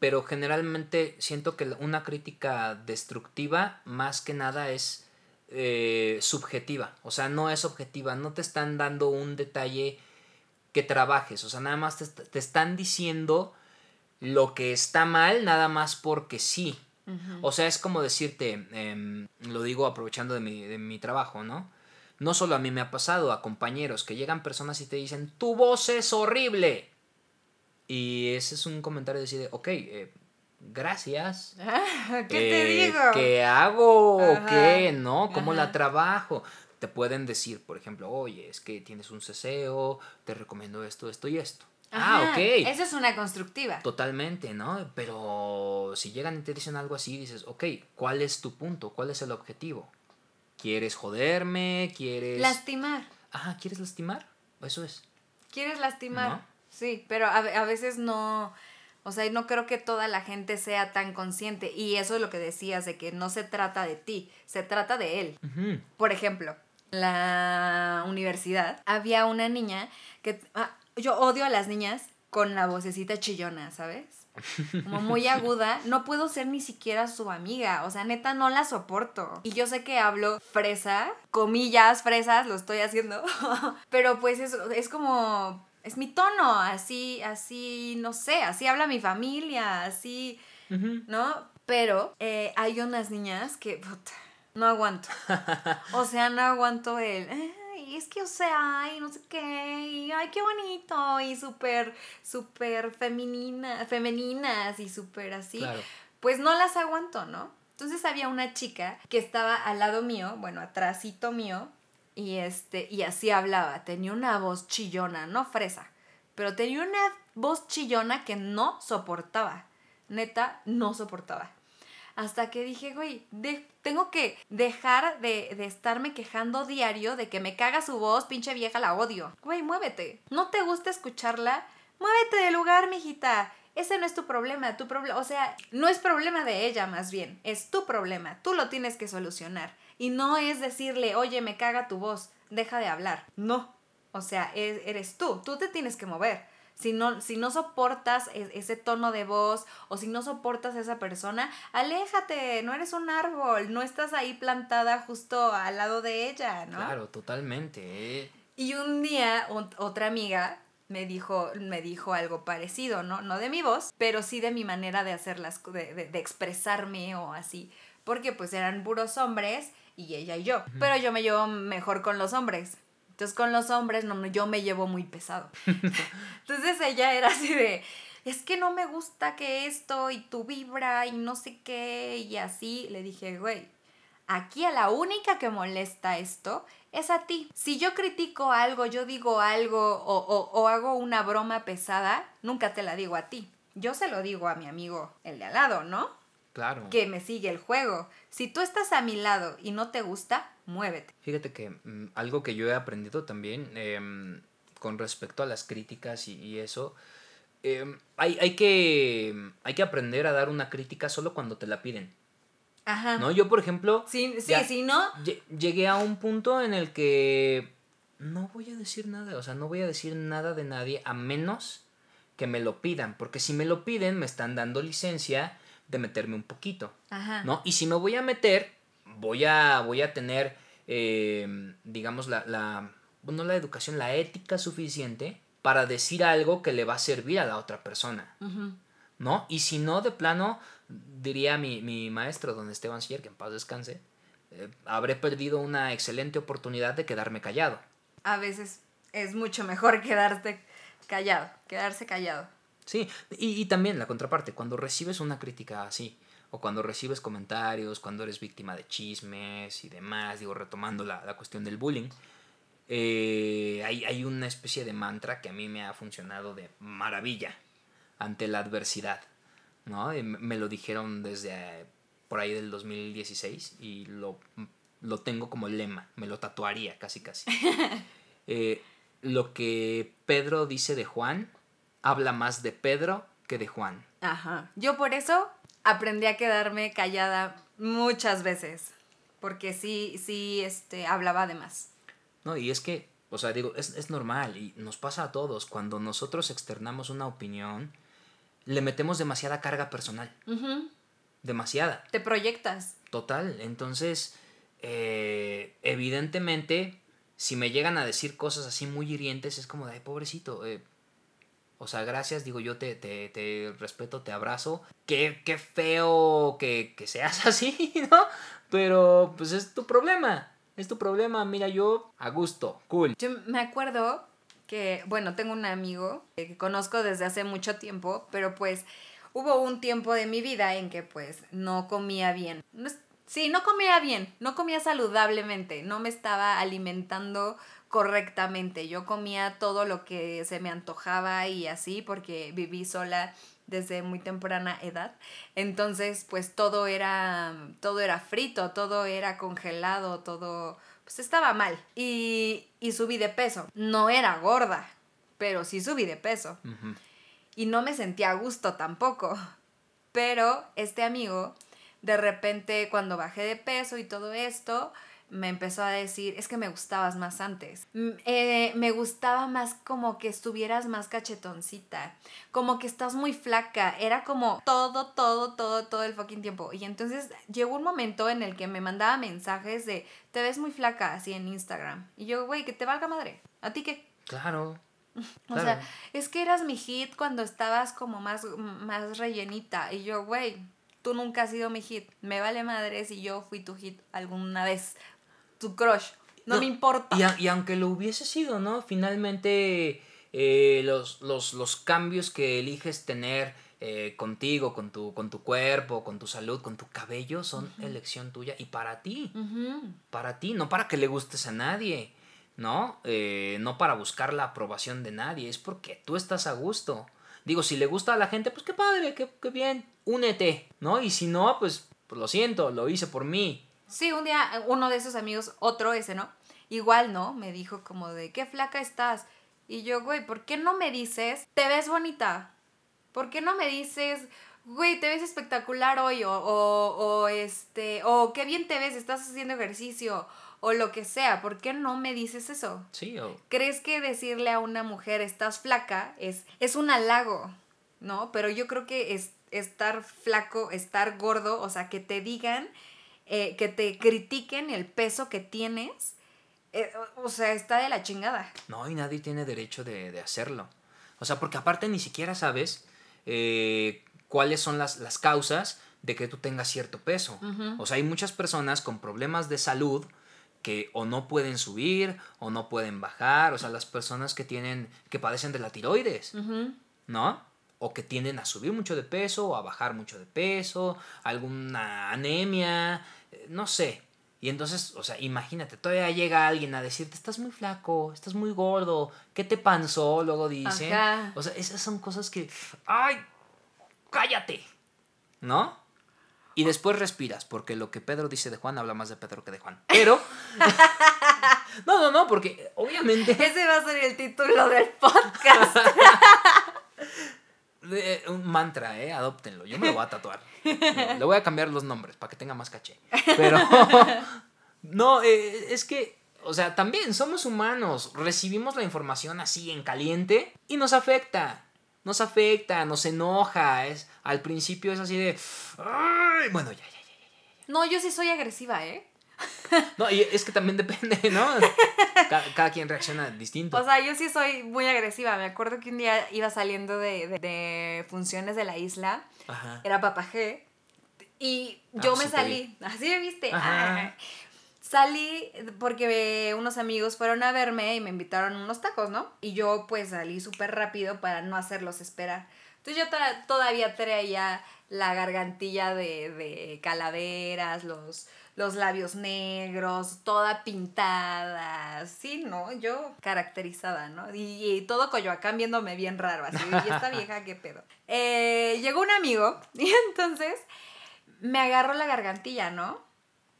pero generalmente siento que una crítica destructiva más que nada es eh, subjetiva, o sea, no es objetiva, no te están dando un detalle que trabajes, o sea, nada más te, están diciendo lo que está mal, nada más porque sí. O sea, es como decirte, em, lo digo aprovechando de mi, de mi trabajo, ¿no? No solo a mí me ha pasado, a compañeros que llegan personas y te dicen, tu voz es horrible. Y ese es un comentario de decir, ok, eh, gracias. (laughs) ¿Qué te eh, digo? ¿Qué hago? ¿Qué? ¿No? ¿Cómo la trabajo? Te pueden decir, por ejemplo, oye, es que tienes un ceseo, te recomiendo esto, esto y esto. ah, ok. Esa es una constructiva. Totalmente, ¿no? Pero si llegan y te dicen algo así, dices, ok, ¿cuál es tu punto? ¿Cuál es el objetivo? ¿Quieres joderme? ¿Quieres... Lastimar. Ajá, ¿quieres lastimar? Eso es. ¿Quieres lastimar? Sí, pero a, a veces no, o sea, no creo que toda la gente sea tan consciente. Y eso es lo que decías, de que no se trata de ti, se trata de él. Por ejemplo, la universidad, había una niña que... Ah, yo odio a las niñas con la vocecita chillona, ¿sabes? Como muy (laughs) aguda. No puedo ser ni siquiera su amiga. O sea, neta, no la soporto. Y yo sé que hablo fresa, comillas, fresas, lo estoy haciendo. (laughs) Pero pues es, es como es mi tono, así, así, no sé, así habla mi familia, así, ¿no? Pero eh, hay unas niñas que, no aguanto. (laughs) o sea, no aguanto el, ay, es que, o sea, ay, no sé qué, y ay, qué bonito, y súper, súper femenina, femeninas y súper así. Pues no las aguanto, ¿no? Entonces había una chica que estaba al lado mío, bueno, atrásito mío, y este, y así hablaba, tenía una voz chillona, no fresa, pero tenía una voz chillona que no soportaba. Neta, no soportaba. Hasta que dije, güey, tengo que dejar de, de, estarme quejando diario de que me caga su voz, pinche vieja, la odio. Güey, muévete. ¿No te gusta escucharla? Muévete de lugar, mijita. ese no es tu problema, tu problema, o sea, no es problema de ella más bien, es tu problema, tú lo tienes que solucionar. Y no es decirle, oye, me caga tu voz, deja de hablar. No, o sea, eres tú, tú te tienes que mover. Si no, si no soportas e, ese tono de voz o si no soportas a esa persona, aléjate, no eres un árbol, no estás ahí plantada justo al lado de ella, ¿no? Claro, totalmente. ¿eh? Y un día otra amiga me dijo, me dijo algo parecido, ¿no? No de mi voz, pero sí de mi manera de hacer las, de, de, expresarme o así. Porque pues eran puros hombres y ella y yo. Pero yo me llevo mejor con los hombres. Entonces con los hombres no, yo me llevo muy pesado. (laughs) Entonces ella era así de, es que no me gusta que esto y tu vibra y no sé qué y así. Le dije, güey, aquí a la única que molesta esto es a ti. Si yo critico algo, yo digo algo o, o, hago una broma pesada, nunca te la digo a ti. Yo se lo digo a mi amigo, el de al lado, ¿no? Claro. Que me sigue el juego. Si tú estás a mi lado y no te gusta, muévete. Fíjate que mm, algo que yo he aprendido también em, con respecto a las críticas y, eso, em, hay, hay, que, hay que aprender a dar una crítica solo cuando te la piden. Ajá. ¿No? Yo, por ejemplo... Sí, sí, sí, ¿no? Llegué a un punto en el que no voy a decir nada, o sea, no voy a decir nada de nadie a menos que me lo pidan, porque si me lo piden me están dando licencia de meterme un poquito, Ajá. ¿no? Y si me voy a meter, voy a, voy a tener, eh, digamos, la, la, bueno, la educación, la ética suficiente para decir algo que le va a servir a la otra persona, ¿no? Y si no, de plano, diría mi, mi maestro, don Esteban Sier, que en paz descanse, eh, habré perdido una excelente oportunidad de quedarme callado. A veces es mucho mejor (laughs) quedarte callado, quedarse callado. Sí, y, y también la contraparte, cuando recibes una crítica así, o cuando recibes comentarios, cuando eres víctima de chismes y demás, digo, retomando la, la cuestión del bullying, eh, hay, hay, una especie de mantra que a mí me ha funcionado de maravilla ante la adversidad, ¿no? me lo dijeron desde por ahí del 2016 y lo, lo tengo como lema, me lo tatuaría casi casi. (laughs) Eh, lo que Pedro dice de Juan habla más de Pedro que de Juan. Ajá. Yo por eso aprendí a quedarme callada muchas veces, porque sí, sí, este, hablaba de más. No, y es que, o sea, digo, es, es normal y nos pasa a todos. Cuando nosotros externamos una opinión, le metemos demasiada carga personal. Demasiada. Te proyectas. Total. Entonces, eh, evidentemente, si me llegan a decir cosas así muy hirientes, es como de, ay, pobrecito, eh, o sea, gracias, digo yo, te, te, te respeto, te abrazo. Qué, qué feo que, que seas (laughs) así, ¿no? Pero pues es tu problema. Es tu problema, mira yo a gusto, cool. Yo me acuerdo que, bueno, tengo un amigo que conozco desde hace mucho tiempo, pero pues hubo un tiempo de mi vida en que pues no comía bien. sí, no comía bien, no comía saludablemente, no me estaba alimentando correctamente. Yo comía todo lo que se me antojaba y así porque viví sola desde muy temprana edad. Entonces, pues todo era todo era frito, todo era congelado, todo pues estaba mal y, y subí de peso. No era gorda, pero sí subí de peso. Y no me sentía a gusto tampoco. Pero este amigo, de repente cuando bajé de peso y todo esto, me empezó a decir, es que me gustabas más antes. Eh, me gustaba más como que estuvieras más cachetoncita, como que estás muy flaca. Era como todo, todo, todo, todo el fucking tiempo. Y entonces llegó un momento en el que me mandaba mensajes de, te ves muy flaca así en Instagram. Y yo, güey, que te valga madre. ¿A ti qué? Claro. (laughs) O sea, es que eras mi hit cuando estabas como más, más rellenita. Y yo, güey, tú nunca has sido mi hit. Me vale madre si yo fui tu hit alguna vez tu crush. No, me importa. Y, aunque lo hubiese sido, ¿no? Finalmente, eh, los, los, cambios que eliges tener eh, contigo, con tu, con tu cuerpo, con tu salud, con tu cabello, son elección tuya y para ti. Para ti, no para que le gustes a nadie, ¿no? Eh, no para buscar la aprobación de nadie, es porque tú estás a gusto. Digo, si le gusta a la gente, pues qué padre, qué, qué bien, únete, ¿no? Y si no, pues, pues lo siento, lo hice por mí. Sí, un día uno de esos amigos, otro ese, ¿no? Igual, ¿no? Me dijo como de, qué flaca estás. Y yo, güey, ¿por qué no me dices, te ves bonita? ¿Por qué no me dices, güey, te ves espectacular hoy? O, o, o este, o qué bien te ves, estás haciendo ejercicio, o lo que sea. ¿Por qué no me dices eso? Sí, o... ¿Crees que decirle a una mujer estás flaca es, es un halago? ¿No? Pero yo creo que es, estar flaco, estar gordo, o sea, que te digan, eh, que te critiquen el peso que tienes, eh, o, sea, está de la chingada. No, y nadie tiene derecho de, de hacerlo. O sea, porque aparte ni siquiera sabes eh, cuáles son las, las causas de que tú tengas cierto peso. O sea, hay muchas personas con problemas de salud que o no pueden subir o no pueden bajar, o sea, las personas que tienen que padecen de la tiroides, ¿no? O que tienden a subir mucho de peso o a bajar mucho de peso, alguna anemia, no sé. Y entonces, o sea, imagínate, todavía llega alguien a decirte, estás muy flaco, estás muy gordo, ¿qué te panzó? Luego dicen. Ajá. O sea, esas son cosas que, ay, cállate, ¿no? Y después respiras, porque lo que Pedro dice de Juan habla más de Pedro que de Juan. Pero... (laughs) no, no, no, porque obviamente... Ese va a ser el título del podcast. (laughs) de- un mantra, ¿eh? Adóptenlo. Yo me lo voy a tatuar. (laughs) Le voy a cambiar los nombres para que tenga más caché. Pero... (laughs) no, eh, es que... O sea, también somos humanos. Recibimos la información así en caliente y nos afecta. Nos afecta, nos enoja. Es, al principio es así de... "Ay", bueno, ya, ya, ya. No, yo sí soy agresiva, ¿eh? No, y es que también depende, ¿no? Cada, cada quien reacciona distinto. O sea, yo sí soy muy agresiva. Me acuerdo que un día iba saliendo de, de- de funciones de la isla. Ajá. Era papajé. Y Ah, yo pues me sí salí. Así me viste. Ajá. Ah. Salí porque unos amigos fueron a verme y me invitaron unos tacos, ¿no? Y yo pues salí súper rápido para no hacerlos esperar. Entonces yo tra- todavía traía la gargantilla de, de calaveras, los, los labios negros, toda pintada, sí, ¿no? Yo caracterizada, ¿no? Y, y todo Coyoacán viéndome bien raro, así, y esta (laughs) vieja, ¿qué pedo? Eh, llegó un amigo (laughs) y entonces me agarró la gargantilla, ¿no?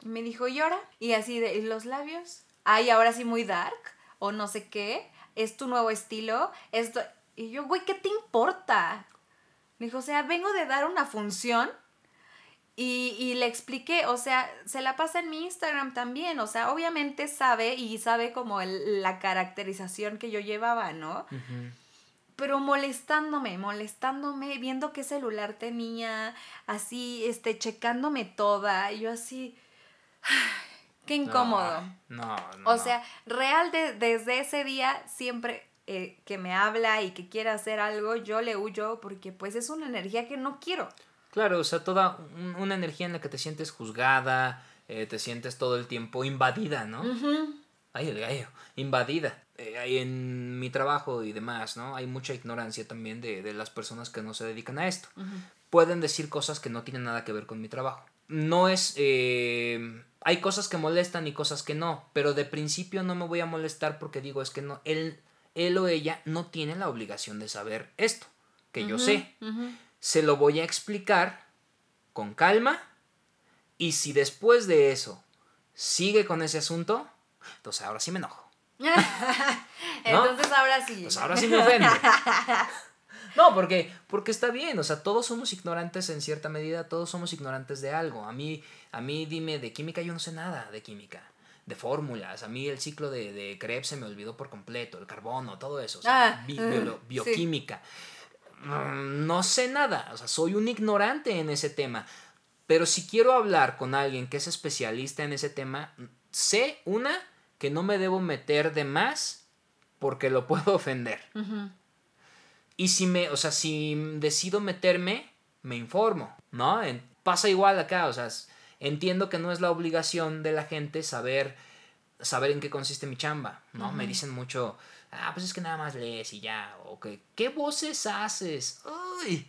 Y me dijo, ¿y ahora? Y así de, ¿y los labios? Ay, ahora sí muy dark, o no sé qué, es tu nuevo estilo, esto... Y yo, güey, ¿qué te importa? Me dijo, o sea, vengo de dar una función y, y le expliqué, o sea, se la pasa en mi Instagram también, o sea, obviamente sabe y sabe como el- la caracterización que yo llevaba, ¿no? Pero molestándome, molestándome, viendo qué celular tenía, así, este, checándome toda, y yo así, (sighs) qué incómodo. No, no. o sea, real de- desde ese día, siempre eh, que me habla y que quiere hacer algo, yo le huyo porque pues es una energía que no quiero. Claro, o sea, toda un- una energía en la que te sientes juzgada, eh, te sientes todo el tiempo invadida, ¿no? Ujú. Ay, el gallo, invadida. Eh, ahí en mi trabajo y demás, ¿no? Hay mucha ignorancia también de, de las personas que no se dedican a esto. Pueden decir cosas que no tienen nada que ver con mi trabajo. No es... eh, hay cosas que molestan y cosas que no, pero de principio no me voy a molestar porque digo, es que no, él, él o ella no tiene la obligación de saber esto, que yo sé. Se lo voy a explicar con calma y si después de eso sigue con ese asunto, entonces ahora sí me enojo. (laughs) Entonces ahora sí. Pues ahora sí me ofende. (laughs) No, porque, porque está bien, o sea, todos somos ignorantes en cierta medida, todos somos ignorantes de algo. A mí, a mí dime de química, yo no sé nada de química, de fórmulas. A mí el ciclo de, de Krebs se me olvidó por completo, el carbono, todo eso, o sea, Ah, bi- biolo- sí. Mm, No sé nada, o sea, soy un ignorante en ese tema. Pero si quiero hablar con alguien que es especialista en ese tema, sé una que no me debo meter de más porque lo (laughs) puedo ofender. Y si me, o sea, si decido meterme, me informo, ¿no? En- pasa igual acá, o sea, entiendo que no es la obligación de la gente saber, saber en qué consiste mi chamba, ¿no? Me dicen mucho, ah, pues es que nada más lees y ya, o que, ¿qué voces haces? Uy,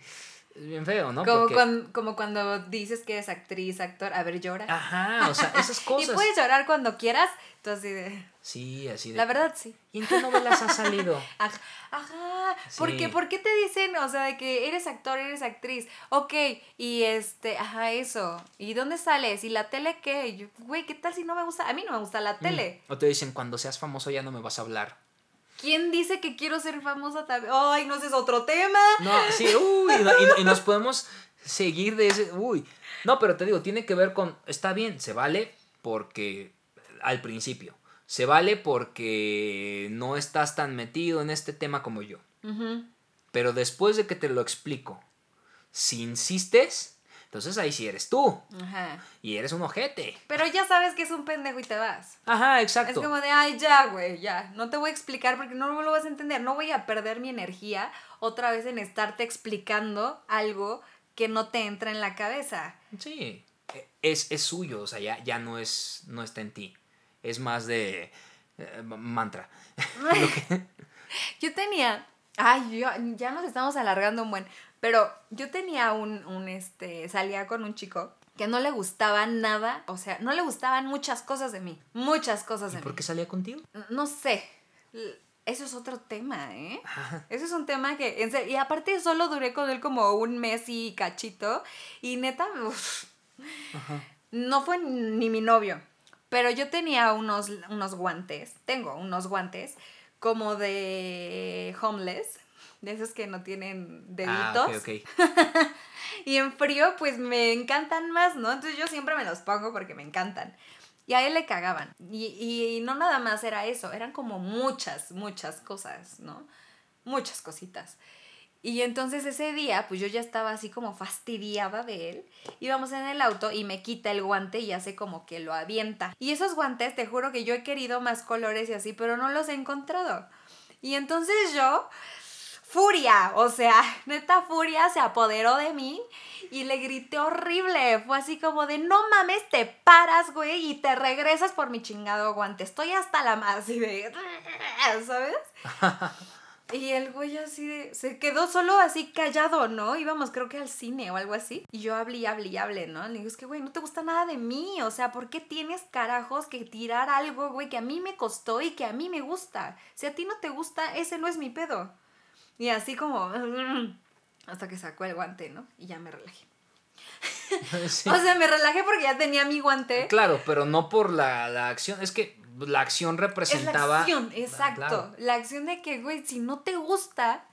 es bien feo, ¿no? Como, Porque- cuan- como cuando dices que eres actriz, actor, a ver, llora. Ajá, o sea, (laughs) esas y cosas. puedes llorar cuando quieras. Entonces, así de, Sí, así de... la verdad sí. ¿Y en qué novelas has salido? (laughs) Ajá, ajá. ¿Por Sí. qué? ¿Por qué te dicen, o sea, de que eres actor, eres actriz? Ok, y este, ajá, eso. ¿Y dónde sales? ¿Y la tele qué? Y yo, güey, ¿qué tal si no me gusta? A mí no me gusta la tele. O te dicen, cuando seas famoso ya no me vas a hablar. ¿Quién dice que quiero ser famosa también? Ay, no, ese es otro tema. No, sí, uy, y, y nos podemos seguir de ese, uy. No, pero te digo, tiene que ver con, está bien, se vale porque al principio, se vale porque no estás tan metido en este tema como yo. Pero después de que te lo explico, si insistes, entonces ahí sí eres tú. Ajá. Y eres un ojete. Pero ya sabes que es un pendejo y te vas. Ajá, exacto. Es como de, ay, ya, güey, ya. No te voy a explicar porque no lo vas a entender. No voy a perder mi energía otra vez en estarte explicando algo que no te entra en la cabeza. Sí. E, es, es suyo, o sea, ya, ya no, es, no está en ti. Es más de eh, mantra. (laughs) (laughs) yo tenía. Ay, yo, ya nos estamos alargando un buen. Pero yo tenía un, un, este, salía con un chico que no le gustaba nada, o sea, no le gustaban muchas cosas de mí, muchas cosas de mí. ¿Por qué salía contigo? No sé. Eso es otro tema, ¿eh? Eso es un tema que, y aparte solo duré con él como un mes y cachito, y neta, no fue ni mi novio, pero yo tenía unos, unos guantes, tengo unos guantes como de homeless, de esos que no tienen deditos. Ah, okay, (laughs) y en frío, pues me encantan más, ¿no? Entonces yo siempre me los pongo porque me encantan. Y a él le cagaban. Y, y, no nada más era eso, eran como muchas, muchas cosas, ¿no? Muchas cositas. Y entonces ese día, pues yo ya estaba así como fastidiada de él. Íbamos en el auto y me quita el guante y hace como que lo avienta. Y esos guantes, te juro que yo he querido más colores y así, pero no los he encontrado. Y entonces yo furia, o sea, (laughs) neta furia se apoderó de mí y le grité horrible. Fue así como de, no mames, te paras, güey, y te regresas por mi chingado guante. Estoy hasta la más, y de, (laughs) ¿sabes? (laughs) Y el güey así de, se quedó solo así callado, ¿no? Íbamos creo que al cine o algo así. Y yo hablé y hablé y hablé, ¿no? Le digo, es que, güey, no te gusta nada de mí. O sea, ¿por qué tienes carajos que tirar algo, güey, que a mí me costó y que a mí me gusta? Si a ti no te gusta, ese no es mi pedo. Y así como... (laughs) Hasta que sacó el guante, ¿no? Y ya me relajé. (laughs) o sea, me relajé porque ya tenía mi guante. Claro, pero no por la, la acción. Es que la acción representaba... Es la acción, exacto. La acción de que, güey, si no te gusta,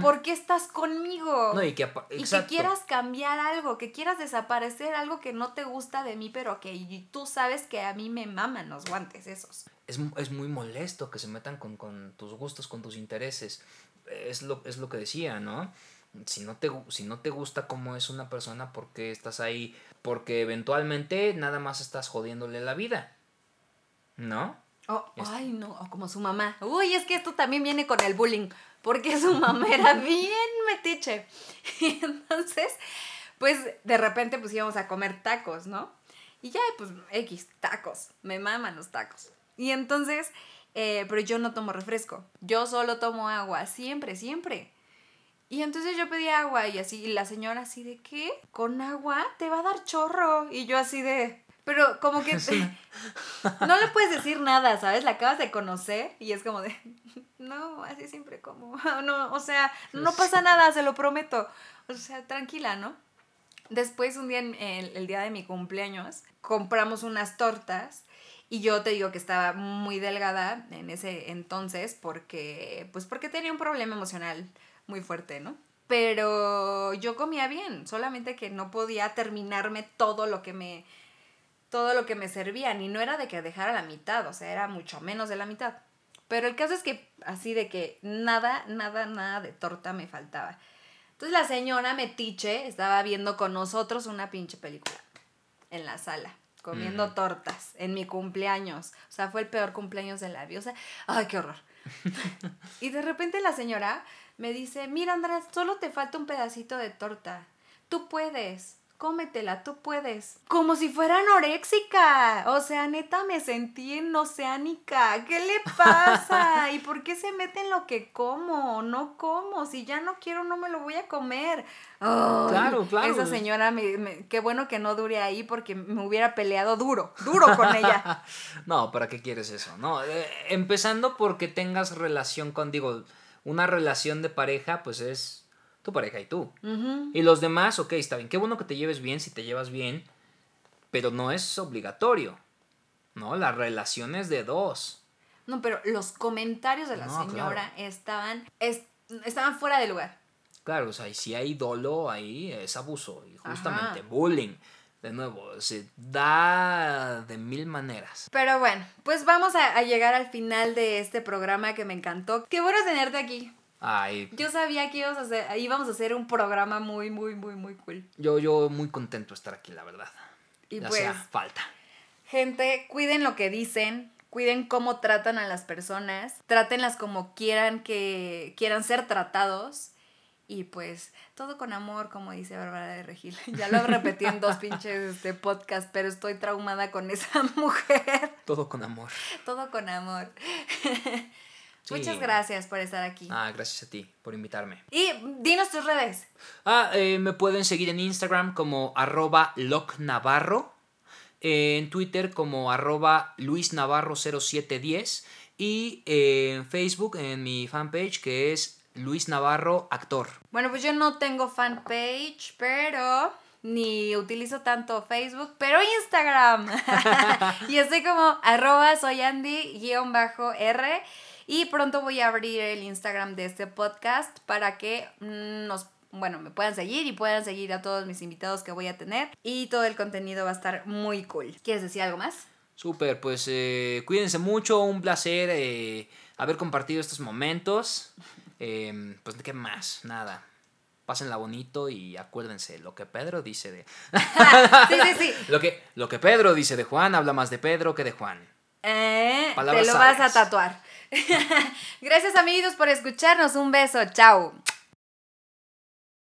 ¿por qué estás conmigo? No, y que, y que quieras cambiar algo, que quieras desaparecer algo que no te gusta de mí, pero que tú sabes que a mí me maman los guantes esos. Es, es muy molesto que se metan con, con tus gustos, con tus intereses es lo, es lo que decía, ¿no? Si no, te, si no te gusta cómo es una persona, ¿por qué estás ahí? Porque eventualmente nada más estás jodiéndole la vida. ¿No? Oh, ay, no, o como su mamá. Uy, es que esto también viene con el bullying, porque su mamá era (laughs) bien metiche. Y (laughs) entonces, pues de repente pues íbamos a comer tacos, ¿no? Y ya, pues X, tacos, me maman los tacos. Y entonces eh, pero yo no tomo refresco. Yo solo tomo agua, siempre, siempre. Y entonces yo pedí agua y así, y la señora así de, ¿qué? ¿Con agua? Te va a dar chorro. Y yo así de, pero como que (laughs) (laughs) no le puedes decir nada, ¿sabes? La acabas de conocer y es como de, (laughs) no, así siempre como, no, o sea, no pasa nada, se lo prometo. O sea, tranquila, ¿no? Después, un día, el día de mi cumpleaños, compramos unas tortas y yo te digo que estaba muy delgada en ese entonces porque, pues porque tenía un problema emocional muy fuerte, ¿no? Pero yo comía bien, solamente que no podía terminarme todo lo que me todo lo que me servían y no era de que dejara la mitad, o sea, era mucho menos de la mitad. Pero el caso es que así de que nada, nada, nada de torta me faltaba. Entonces la señora Metiche estaba viendo con nosotros una pinche película en la sala comiendo tortas en mi cumpleaños. O sea, fue el peor cumpleaños de la vida. O sea, ay, qué horror. (laughs) y de repente la señora me dice, mira Andrés, solo te falta un pedacito de torta. Tú puedes cómetela, tú puedes. Como si fuera anoréxica. O sea, neta, me sentí en oceánica. ¿Qué le pasa? (laughs) ¿Y por qué se mete en lo que como? No como. Si ya no quiero, no me lo voy a comer. claro, claro. Esa señora, me, qué bueno que no dure ahí porque me hubiera peleado duro, duro con ella. (laughs) no, ¿para qué quieres eso? No, eh, empezando porque tengas relación con, digo, una relación de pareja, pues es tu pareja y tú. Y los demás, ok, está bien. Qué bueno que te lleves bien si te llevas bien, pero no es obligatorio. ¿No? La relación es de dos. No, pero los comentarios de la No, señora estaban, es- estaban fuera de lugar. Claro, o sea, y si hay dolo ahí, es abuso. Y justamente, Ajá. bullying. De nuevo, se da de mil maneras. Pero bueno, pues vamos a, a llegar al final de este programa que me encantó. Qué bueno tenerte aquí. Ay, Yo sabía que íbamos a hacer, íbamos a hacer un programa muy, muy, muy, muy cool. yo, yo muy contento de estar aquí, la verdad. Y Ya pues, hacía falta. gente, cuiden lo que dicen, cuiden cómo tratan a las personas, trátenlas como quieran que quieran ser tratados. Y pues todo con amor, como dice Bárbara de Regil. (laughs) Ya lo repetí en dos pinches este podcast, pero estoy traumada con esa (laughs) mujer. Todo con amor. Todo con amor. (laughs) Sí. Muchas gracias por estar aquí. Ah, gracias a ti por invitarme. Y dinos tus redes. Ah, eh, me pueden seguir en Instagram como arroba locnavarro, en Twitter como arroba luisnavarro0710 y eh, en Facebook en mi fanpage que es Luis Navarro Actor. Bueno, pues yo no tengo fanpage, pero ni utilizo tanto Facebook, pero Instagram. (laughs) (laughs) y estoy como arroba soy Andy-R. Y pronto voy a abrir el Instagram de este podcast para que mm, nos, bueno, me puedan seguir y puedan seguir a todos mis invitados que voy a tener. Y todo el contenido va a estar muy cool. ¿Quieres decir algo más? Súper, pues eh, cuídense mucho, un placer eh, haber compartido estos momentos. (laughs) Eh, pues qué más, nada. Pásenla bonito y acuérdense lo que Pedro dice de... (laughs) sí, sí, sí. (laughs) Lo que, lo que Pedro dice de Juan habla más de Pedro que de Juan. Eh, te lo vas a tatuar. (laughs) Gracias amigos por escucharnos. Un beso. Chao.